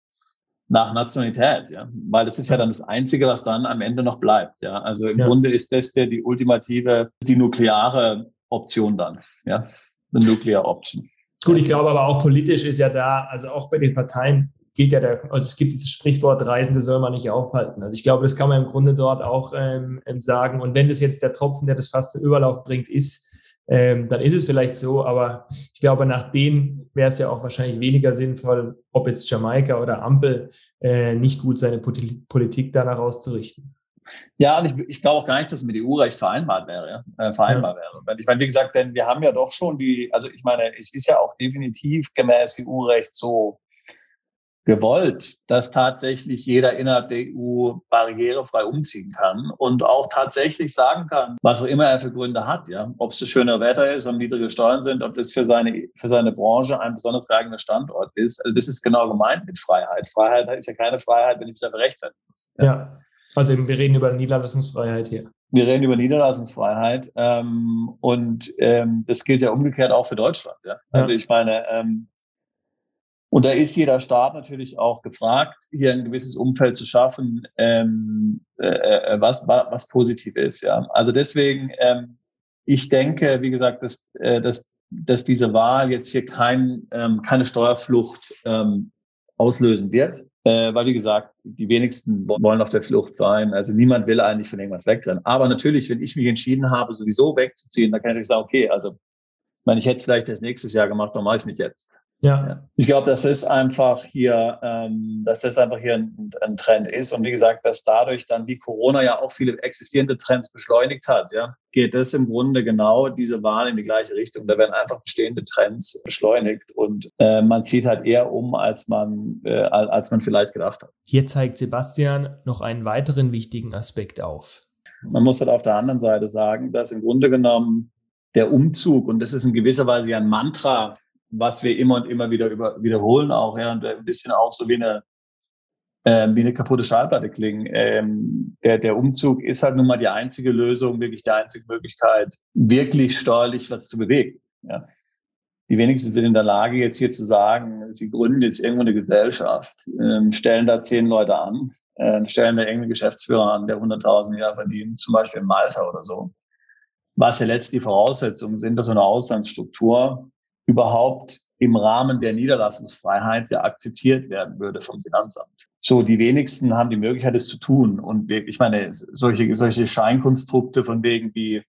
S3: nach Nationalität, ja, weil das ist ja dann das Einzige, was dann am Ende noch bleibt, ja. Also im ja. Grunde ist das der die ultimative, die nukleare Option dann, ja, the nuclear option.
S2: Gut, ich glaube aber auch politisch ist ja da, also auch bei den Parteien geht ja der, also es gibt dieses Sprichwort, Reisende soll man nicht aufhalten. Also ich glaube, das kann man im Grunde dort auch ähm, ähm, sagen. Und wenn das jetzt der Tropfen, der das fast zum Überlauf bringt, ist, ähm, dann ist es vielleicht so. Aber ich glaube, nach denen wäre es ja auch wahrscheinlich weniger sinnvoll, ob jetzt Jamaika oder Ampel, äh, nicht gut seine Politik danach auszurichten.
S3: Ja, und ich, ich glaube auch gar nicht, dass es mit EU-Recht vereinbart wäre, äh, vereinbar ja. wäre. Ich meine, wie gesagt, denn wir haben ja doch schon die, also ich meine, es ist ja auch definitiv gemäß EU-Recht so, gewollt, dass tatsächlich jeder innerhalb der EU barrierefrei umziehen kann und auch tatsächlich sagen kann, was auch immer er für Gründe hat, ja, ob es das schöne Wetter ist und niedrige Steuern sind, ob das für seine für seine Branche ein besonders geeigneter Standort ist. Also das ist genau gemeint mit Freiheit. Freiheit ist ja keine Freiheit, wenn ich es dafür rechtfertigen muss.
S2: Ja. ja. Also wir reden über Niederlassungsfreiheit hier.
S3: Wir reden über Niederlassungsfreiheit ähm, und ähm, das gilt ja umgekehrt auch für Deutschland. Ja? Also ja. ich meine, ähm, und da ist jeder Staat natürlich auch gefragt, hier ein gewisses Umfeld zu schaffen, ähm, äh, äh was, was positiv ist. Ja. Also deswegen, ähm, ich denke, wie gesagt, dass, äh, dass, dass diese Wahl jetzt hier kein, ähm, keine Steuerflucht ähm, auslösen wird. Äh, weil, wie gesagt, die wenigsten wollen auf der Flucht sein. Also niemand will eigentlich von irgendwas wegrennen. Aber natürlich, wenn ich mich entschieden habe, sowieso wegzuziehen, dann kann ich sagen, okay, also ich meine, ich hätte es vielleicht erst nächstes Jahr gemacht, dann mache ich es nicht jetzt. Ja. Ich glaube, das ist einfach hier, ähm, dass das einfach hier ein, ein, Trend ist. Und wie gesagt, dass dadurch dann, wie Corona ja auch viele existierende Trends beschleunigt hat, ja, geht das im Grunde genau diese Wahl in die gleiche Richtung. Da werden einfach bestehende Trends beschleunigt und äh, man zieht halt eher um, als man, äh, als man vielleicht gedacht hat.
S2: Hier zeigt Sebastian noch einen weiteren wichtigen Aspekt auf.
S3: Man muss halt auf der anderen Seite sagen, dass im Grunde genommen der Umzug, und das ist in gewisser Weise ja ein Mantra was wir immer und immer wieder über, wiederholen auch, ja, und ein bisschen auch so wie eine, äh, wie eine kaputte Schallplatte klingen. Ähm, der, der Umzug ist halt nun mal die einzige Lösung, wirklich die einzige Möglichkeit, wirklich steuerlich was zu bewegen. Ja. Die wenigsten sind in der Lage, jetzt hier zu sagen, sie gründen jetzt irgendwo eine Gesellschaft, ähm, stellen da zehn Leute an, äh, stellen da irgendeinen Geschäftsführer an, der 100.000 Jahre verdient, zum Beispiel in Malta oder so. Was ja letztlich die Voraussetzungen sind, dass so eine Auslandsstruktur überhaupt im Rahmen der Niederlassungsfreiheit ja akzeptiert werden würde vom Finanzamt. So, die wenigsten haben die Möglichkeit, es zu tun. Und ich meine, solche, solche Scheinkonstrukte von wegen wie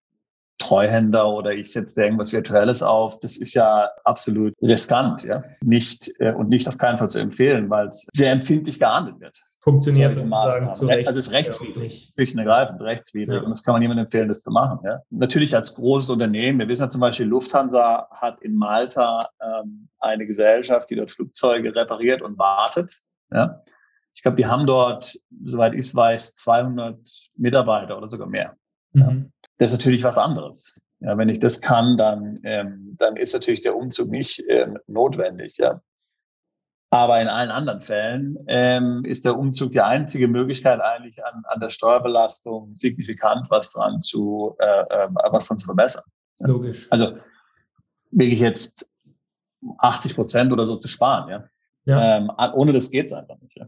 S3: Treuhänder oder ich setze irgendwas Virtuelles auf, das ist ja absolut riskant, ja. Nicht, äh, und nicht auf keinen Fall zu empfehlen, weil es sehr empfindlich geahndet wird
S2: funktioniert sozusagen
S3: zu Recht. Also es ist rechtswidrig, schlicht und ergreifend rechtswidrig. Ja. Und das kann man niemandem empfehlen, das zu machen. Ja? Natürlich als großes Unternehmen. Wir wissen ja zum Beispiel, Lufthansa hat in Malta ähm, eine Gesellschaft, die dort Flugzeuge repariert und wartet. Ja? Ich glaube, die haben dort, soweit ich weiß, 200 Mitarbeiter oder sogar mehr. Mhm. Ja? Das ist natürlich was anderes. Ja, wenn ich das kann, dann, ähm, dann ist natürlich der Umzug nicht ähm, notwendig. Ja. Aber in allen anderen Fällen ähm, ist der Umzug die einzige Möglichkeit eigentlich an, an der Steuerbelastung signifikant was dran zu, äh, äh, was dran zu verbessern.
S2: Logisch.
S3: Also wirklich jetzt 80 Prozent oder so zu sparen, ja. ja. Ähm, ohne das geht es einfach nicht. Ja.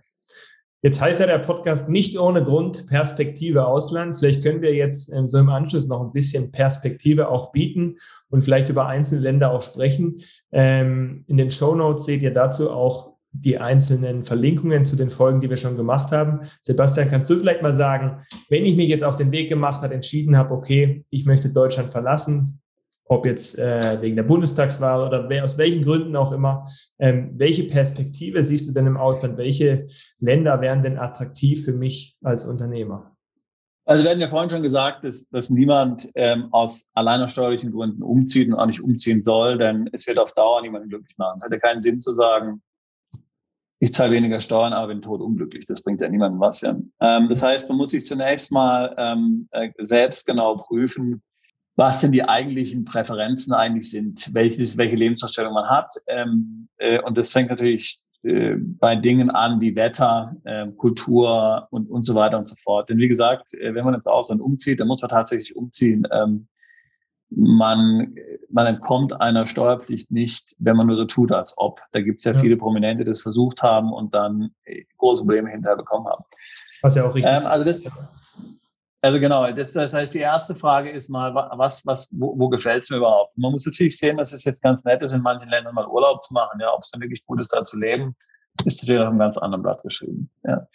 S2: Jetzt heißt ja der Podcast nicht ohne Grund Perspektive Ausland. Vielleicht können wir jetzt ähm, so im Anschluss noch ein bisschen Perspektive auch bieten und vielleicht über einzelne Länder auch sprechen. Ähm, in den Show Notes seht ihr dazu auch die einzelnen Verlinkungen zu den Folgen, die wir schon gemacht haben. Sebastian, kannst du vielleicht mal sagen, wenn ich mich jetzt auf den Weg gemacht habe, entschieden habe, okay, ich möchte Deutschland verlassen, ob jetzt äh, wegen der Bundestagswahl oder wer, aus welchen Gründen auch immer. Ähm, welche Perspektive siehst du denn im Ausland? Welche Länder wären denn attraktiv für mich als Unternehmer?
S3: Also wir hatten ja vorhin schon gesagt, dass, dass niemand ähm, aus alleiner steuerlichen Gründen umzieht und auch nicht umziehen soll, denn es wird auf Dauer niemanden glücklich machen. Es ja keinen Sinn zu sagen, ich zahle weniger Steuern, aber bin tot unglücklich. Das bringt ja niemandem was. Ja. Ähm, das heißt, man muss sich zunächst mal ähm, äh, selbst genau prüfen, was denn die eigentlichen Präferenzen eigentlich sind, welches, welche Lebensvorstellung man hat. Ähm, äh, und das fängt natürlich äh, bei Dingen an wie Wetter, äh, Kultur und, und so weiter und so fort. Denn wie gesagt, äh, wenn man ins Ausland umzieht, dann muss man tatsächlich umziehen. Ähm, man, man entkommt einer Steuerpflicht nicht, wenn man nur so tut, als ob. Da gibt es ja, ja, viele Prominente, die das versucht haben und dann äh, große Probleme hinterher bekommen haben.
S2: Was ja auch richtig
S3: ähm, also das, also genau, das, das heißt, die erste Frage ist mal, was, was, wo, wo gefällt es mir überhaupt? Man muss natürlich sehen, dass es jetzt ganz nett ist, in manchen Ländern mal Urlaub zu machen. Ja, ob es dann wirklich gut ist, da zu leben, ist natürlich auf einem ganz anderen Blatt geschrieben. Ja.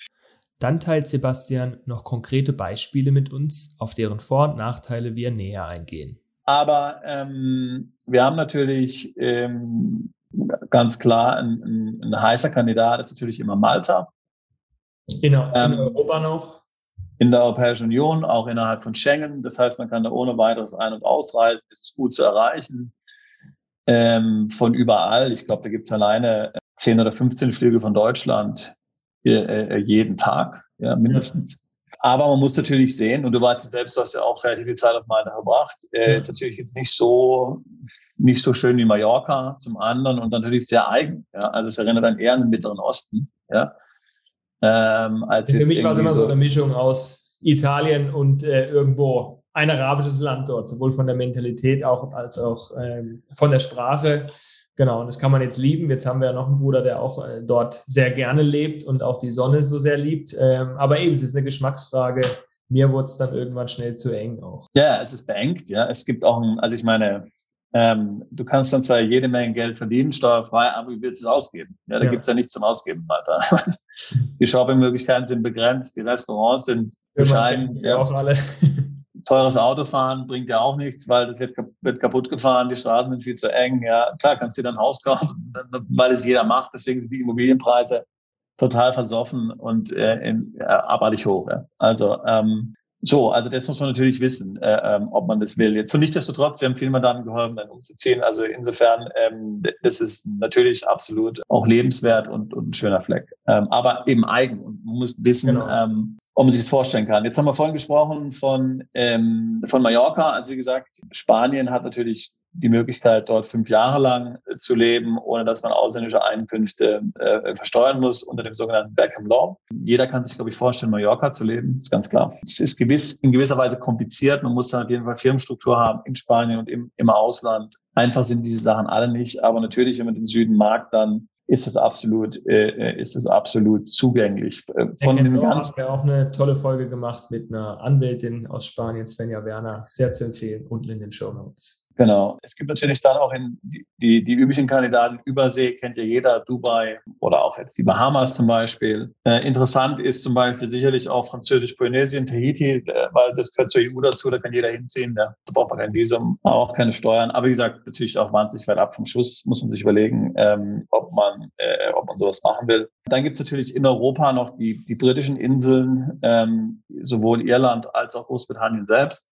S2: Dann teilt Sebastian noch konkrete Beispiele mit uns, auf deren Vor- und Nachteile wir näher eingehen.
S3: Aber ähm, wir haben natürlich ähm, ganz klar ein, ein, ein heißer Kandidat ist natürlich immer Malta.
S2: In, in ähm, Europa noch?
S3: in der Europäischen Union, auch innerhalb von Schengen. Das heißt, man kann da ohne weiteres ein- und ausreisen. Es ist gut zu erreichen ähm, von überall. Ich glaube, da gibt es alleine 10 oder 15 Flüge von Deutschland äh, äh, jeden Tag, ja, mindestens. Aber man muss natürlich sehen, und du weißt es selbst, du hast ja auch relativ viel Zeit auf Malta verbracht, äh, ist natürlich jetzt nicht so, nicht so schön wie Mallorca zum anderen und natürlich sehr eigen. Ja? Also es erinnert dann eher an den Mittleren Osten. Ja?
S2: Ähm, als Für mich war es immer so eine Mischung aus Italien und äh, irgendwo ein arabisches Land dort, sowohl von der Mentalität auch als auch ähm, von der Sprache. Genau, und das kann man jetzt lieben. Jetzt haben wir ja noch einen Bruder, der auch äh, dort sehr gerne lebt und auch die Sonne so sehr liebt. Ähm, aber eben, es ist eine Geschmacksfrage. Mir wurde es dann irgendwann schnell zu eng auch.
S3: Ja, es ist beengt, ja. Es gibt auch ein, also ich meine, ähm, du kannst dann zwar jede Menge Geld verdienen, steuerfrei, aber wie willst du es ausgeben? Ja, da ja. gibt's ja nichts zum Ausgeben weiter. <laughs> die Shoppingmöglichkeiten sind begrenzt, die Restaurants sind bescheiden. Ja, auch alle. <laughs> Teures Autofahren bringt ja auch nichts, weil das wird, wird kaputt gefahren, die Straßen sind viel zu eng. Ja, klar, kannst du dir dann ein Haus kaufen, <laughs> weil es jeder macht, deswegen sind die Immobilienpreise total versoffen und äh, in, äh, abartig hoch. Ja. Also ähm, so, also das muss man natürlich wissen, äh, ähm, ob man das will. Jetzt und nichtsdestotrotz, wir haben vielen Mandanten geholfen, dann umzuziehen. Also insofern, ähm, das ist natürlich absolut auch lebenswert und, und ein schöner Fleck. Ähm, aber eben eigen und man muss wissen, genau. ähm, ob man sich das vorstellen kann. Jetzt haben wir vorhin gesprochen von, ähm, von Mallorca. Also wie gesagt, Spanien hat natürlich die Möglichkeit, dort fünf Jahre lang zu leben, ohne dass man ausländische Einkünfte äh, versteuern muss unter dem sogenannten Beckham Law. Jeder kann sich, glaube ich, vorstellen, Mallorca zu leben, ist ganz klar. Es ist gewiss, in gewisser Weise kompliziert. Man muss dann auf jeden Fall Firmenstruktur haben in Spanien und im, im Ausland. Einfach sind diese Sachen alle nicht. Aber natürlich, wenn man den Süden mag, dann ist es absolut, äh, äh ist es absolut zugänglich.
S2: Äh, von dem ganzen haben wir auch eine tolle Folge gemacht mit einer Anwältin aus Spanien, Svenja Werner, sehr zu empfehlen, unten in den Show Notes.
S3: Genau. Es gibt natürlich dann auch in die, die, die üblichen Kandidaten Übersee, kennt ja jeder, Dubai oder auch jetzt die Bahamas zum Beispiel. Äh, interessant ist zum Beispiel sicherlich auch Französisch-Polynesien, Tahiti, weil das gehört zur EU dazu, da kann jeder hinziehen, da, da braucht man kein Visum, auch keine Steuern. Aber wie gesagt, natürlich auch wahnsinnig weit ab vom Schuss, muss man sich überlegen, ähm, ob, man, äh, ob man sowas machen will. Dann gibt es natürlich in Europa noch die, die britischen Inseln, ähm, sowohl Irland als auch Großbritannien selbst.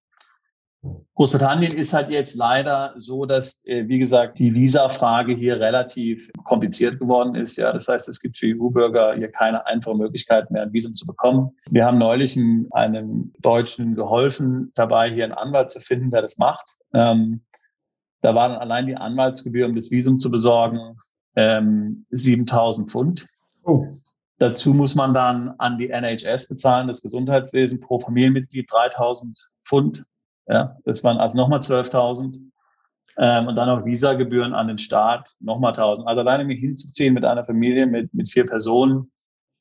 S3: Großbritannien ist halt jetzt leider so, dass, äh, wie gesagt, die Visa-Frage hier relativ kompliziert geworden ist. Ja, das heißt, es gibt für EU-Bürger hier keine einfache Möglichkeit mehr, ein Visum zu bekommen. Wir haben neulich einem Deutschen geholfen, dabei hier einen Anwalt zu finden, der das macht. Ähm, da war dann allein die Anwaltsgebühr, um das Visum zu besorgen, ähm, 7000 Pfund. Oh. Dazu muss man dann an die NHS bezahlen, das Gesundheitswesen, pro Familienmitglied 3000 Pfund. Ja, das waren also nochmal 12.000. Ähm, und dann auch Visagebühren an den Staat, nochmal 1.000. Also alleine mich hinzuziehen mit einer Familie mit, mit vier Personen,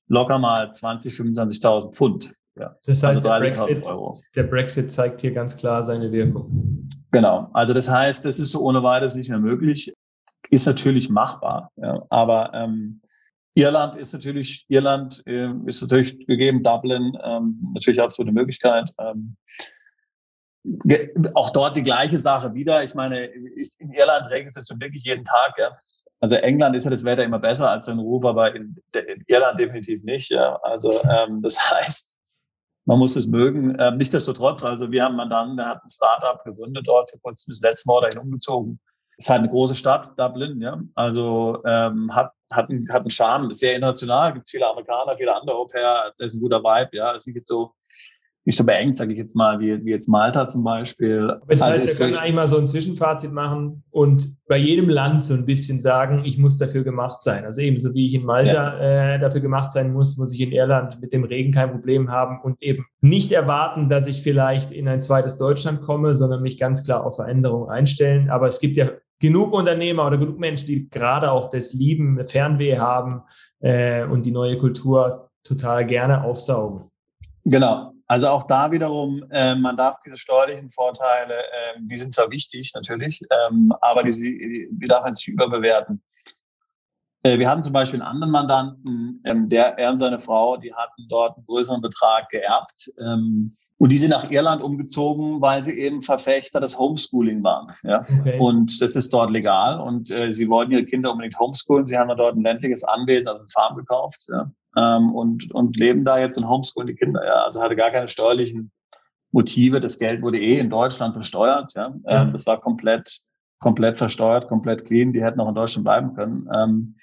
S3: locker mal 20, 25.000 Pfund.
S2: Ja. Das heißt, also der, Brexit, der Brexit zeigt hier ganz klar seine Wirkung.
S3: Genau. Also das heißt, das ist so ohne weiteres nicht mehr möglich. Ist natürlich machbar. Ja. Aber ähm, Irland ist natürlich, Irland äh, ist natürlich gegeben, Dublin, ähm, natürlich absolute Möglichkeit. Ähm, auch dort die gleiche Sache wieder. Ich meine, in Irland regnet es jetzt wirklich jeden Tag. Ja. Also England ist ja das Wetter immer besser als in Europa, aber in, in Irland definitiv nicht. Ja. Also ähm, das <laughs> heißt, man muss es mögen. Ähm, Nichtsdestotrotz, also wir haben dann, der hat ein Startup gegründet dort, vor kurzem bis letztes Mal dahin umgezogen. Ist halt eine große Stadt, Dublin, ja. Also ähm, hat, hat, einen, hat einen Charme, ist sehr international, gibt viele Amerikaner, viele andere Europäer, das ist ein guter Vibe, ja. Es ist nicht so nicht so beengt, sage ich jetzt mal, wie, wie jetzt Malta zum Beispiel.
S2: Aber das also heißt, wir können eigentlich mal so ein Zwischenfazit machen und bei jedem Land so ein bisschen sagen, ich muss dafür gemacht sein. Also ebenso wie ich in Malta ja. äh, dafür gemacht sein muss, muss ich in Irland mit dem Regen kein Problem haben und eben nicht erwarten, dass ich vielleicht in ein zweites Deutschland komme, sondern mich ganz klar auf Veränderungen einstellen. Aber es gibt ja genug Unternehmer oder genug Menschen, die gerade auch das Lieben, Fernweh haben äh, und die neue Kultur total gerne aufsaugen.
S3: Genau, also auch da wiederum, äh, man darf diese steuerlichen Vorteile, äh, die sind zwar wichtig natürlich, ähm, aber die, die darf man nicht überbewerten. Äh, wir hatten zum Beispiel einen anderen Mandanten, ähm, der, er und seine Frau, die hatten dort einen größeren Betrag geerbt. Ähm, und die sind nach Irland umgezogen, weil sie eben Verfechter des Homeschooling waren. Ja? Okay. Und das ist dort legal. Und äh, sie wollten ihre Kinder unbedingt homeschoolen. Sie haben dort ein ländliches Anwesen, also eine Farm gekauft. Ja? ähm, und, und leben da jetzt und homeschoolen die Kinder. Ja, also hatte gar keine steuerlichen Motive. Das Geld wurde eh in Deutschland versteuert. Ja, ähm, das war komplett, komplett versteuert, komplett clean. Die hätten auch in Deutschland bleiben können. Ähm,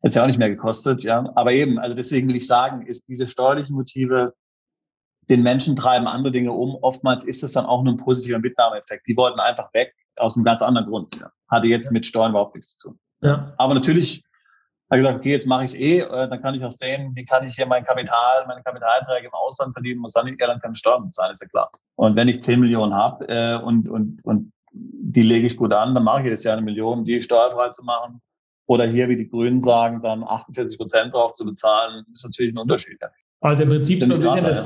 S3: Hätte ja auch nicht mehr gekostet, ja. Aber eben, also deswegen will ich sagen, ist diese steuerlichen Motive, den Menschen treiben andere Dinge um. Oftmals ist es dann auch nur ein positiver Mitnahmeeffekt. Die wollten einfach weg aus einem ganz anderen Grund. Ja. Hatte jetzt mit Steuern überhaupt nichts zu tun. Ja. Aber natürlich habe gesagt, okay, jetzt mache ich es eh, äh, dann kann ich auch sehen, wie kann ich hier mein Kapital, meine Kapitalerträge im Ausland verdienen, muss dann in Irland keine Steuern bezahlen, ist ja klar. Und wenn ich 10 Millionen habe äh, und, und, und die lege ich gut an, dann mache ich jetzt ja eine Million, die steuerfrei zu machen. Oder hier, wie die Grünen sagen, dann 48 Prozent drauf zu bezahlen, ist natürlich ein Unterschied.
S2: Also im Prinzip so ein bisschen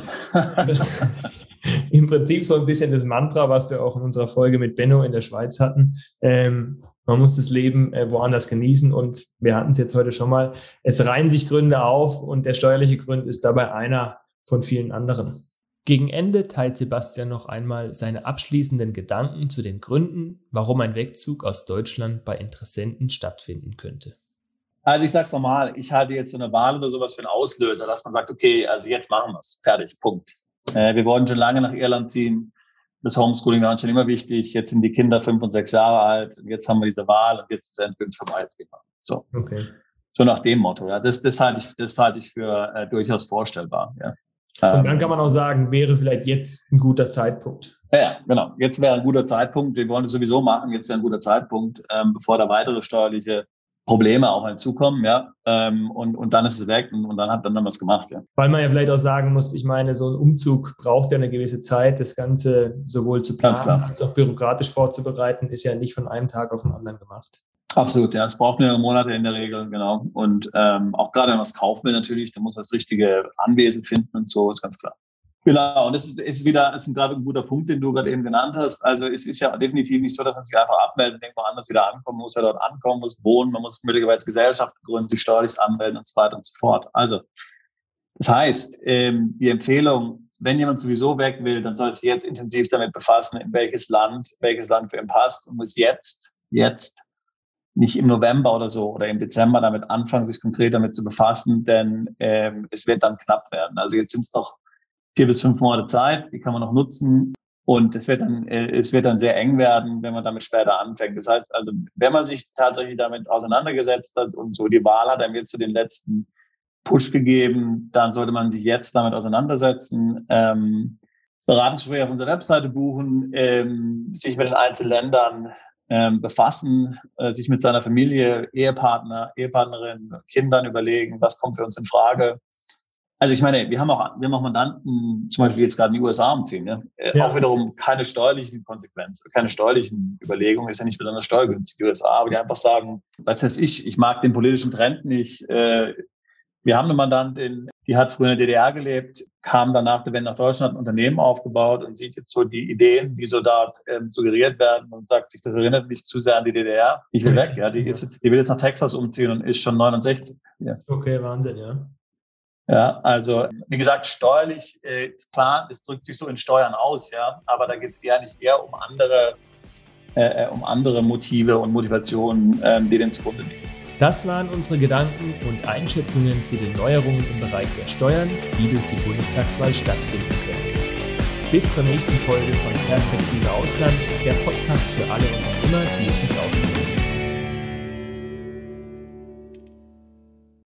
S2: das, <laughs> im Prinzip so ein bisschen das Mantra, was wir auch in unserer Folge mit Benno in der Schweiz hatten. Ähm, man muss das Leben äh, woanders genießen und wir hatten es jetzt heute schon mal. Es reihen sich Gründe auf und der steuerliche Grund ist dabei einer von vielen anderen. Gegen Ende teilt Sebastian noch einmal seine abschließenden Gedanken zu den Gründen, warum ein Wegzug aus Deutschland bei Interessenten stattfinden könnte.
S3: Also ich sage es normal, ich halte jetzt so eine Wahl oder sowas für einen Auslöser, dass man sagt, okay, also jetzt machen wir es, fertig, Punkt. Äh, wir wollten schon lange nach Irland ziehen das Homeschooling war uns schon immer wichtig. Jetzt sind die Kinder fünf und sechs Jahre alt. Und jetzt haben wir diese Wahl und jetzt ist endgültig vorbei. Jetzt geht man. So. Okay. So nach dem Motto. Ja, das, das halte ich, das halte ich für äh, durchaus vorstellbar. Ja.
S2: Und dann ähm, kann man auch sagen, wäre vielleicht jetzt ein guter Zeitpunkt.
S3: Ja, genau. Jetzt wäre ein guter Zeitpunkt. Wir wollen es sowieso machen. Jetzt wäre ein guter Zeitpunkt, ähm, bevor da weitere steuerliche Probleme auf einen zukommen, ja, ähm, und, und dann ist es weg und, und dann hat dann was gemacht, ja.
S2: Weil man ja vielleicht auch sagen muss, ich meine, so ein Umzug braucht ja eine gewisse Zeit, das Ganze sowohl zu planen als auch bürokratisch vorzubereiten, ist ja nicht von einem Tag auf den anderen gemacht.
S3: Absolut, ja. Es braucht mehrere Monate in der Regel, genau. Und ähm, auch gerade wenn man es kaufen will, natürlich, dann muss man das richtige Anwesen finden und so, ist ganz klar. Genau, und das ist, wieder, ist gerade ein guter Punkt, den du gerade eben genannt hast. Also es ist ja definitiv nicht so, dass man sich einfach abmeldet und irgendwo anders wieder ankommen muss, ja dort ankommen, muss wohnen, man muss möglicherweise Gesellschaft gründen, sich steuerlich anmelden und so weiter und so fort. Also, das heißt, ähm, die Empfehlung, wenn jemand sowieso weg will, dann soll sich jetzt intensiv damit befassen, in welches Land, welches Land für ihn passt und muss jetzt, jetzt, nicht im November oder so oder im Dezember damit anfangen, sich konkret damit zu befassen, denn ähm, es wird dann knapp werden. Also jetzt sind es noch vier bis fünf Monate Zeit, die kann man noch nutzen. Und es wird dann, äh, es wird dann sehr eng werden, wenn man damit später anfängt. Das heißt also, wenn man sich tatsächlich damit auseinandergesetzt hat und so die Wahl hat einem jetzt zu den letzten Push gegeben, dann sollte man sich jetzt damit auseinandersetzen, ähm, Beratungsgespräche auf unserer Webseite buchen, ähm, sich mit den einzelnen Ländern ähm, befassen, äh, sich mit seiner Familie, Ehepartner, Ehepartnerin, Kindern überlegen, was kommt für uns in Frage, also ich meine, wir haben auch, wir haben auch Mandanten, zum Beispiel jetzt gerade in die USA umziehen, ja? Äh, ja. auch wiederum keine steuerlichen Konsequenzen, keine steuerlichen Überlegungen, ist ja nicht besonders steuergünstig, die USA, aber die einfach sagen, was heißt ich, ich mag den politischen Trend nicht. Äh, wir haben eine Mandantin, die hat früher in der DDR gelebt, kam dann nach der Wende nach Deutschland, ein Unternehmen aufgebaut und sieht jetzt so die Ideen, die so dort ähm, suggeriert werden und sagt sich, das erinnert mich zu sehr an die DDR. Ich will weg, ja. Die, ist jetzt, die will jetzt nach Texas umziehen und ist schon 69.
S2: Ja. Okay, Wahnsinn, ja.
S3: Ja, also wie gesagt, steuerlich äh, ist klar, es drückt sich so in Steuern aus, ja, aber da geht es eher nicht eher um andere, äh, äh, um andere Motive und Motivationen, äh, die den zugrunde liegen.
S2: Das waren unsere Gedanken und Einschätzungen zu den Neuerungen im Bereich der Steuern, die durch die Bundestagswahl stattfinden können. Bis zur nächsten Folge von Perspektive Ausland, der Podcast für alle Unternehmer, die es ins Ausland ziehen.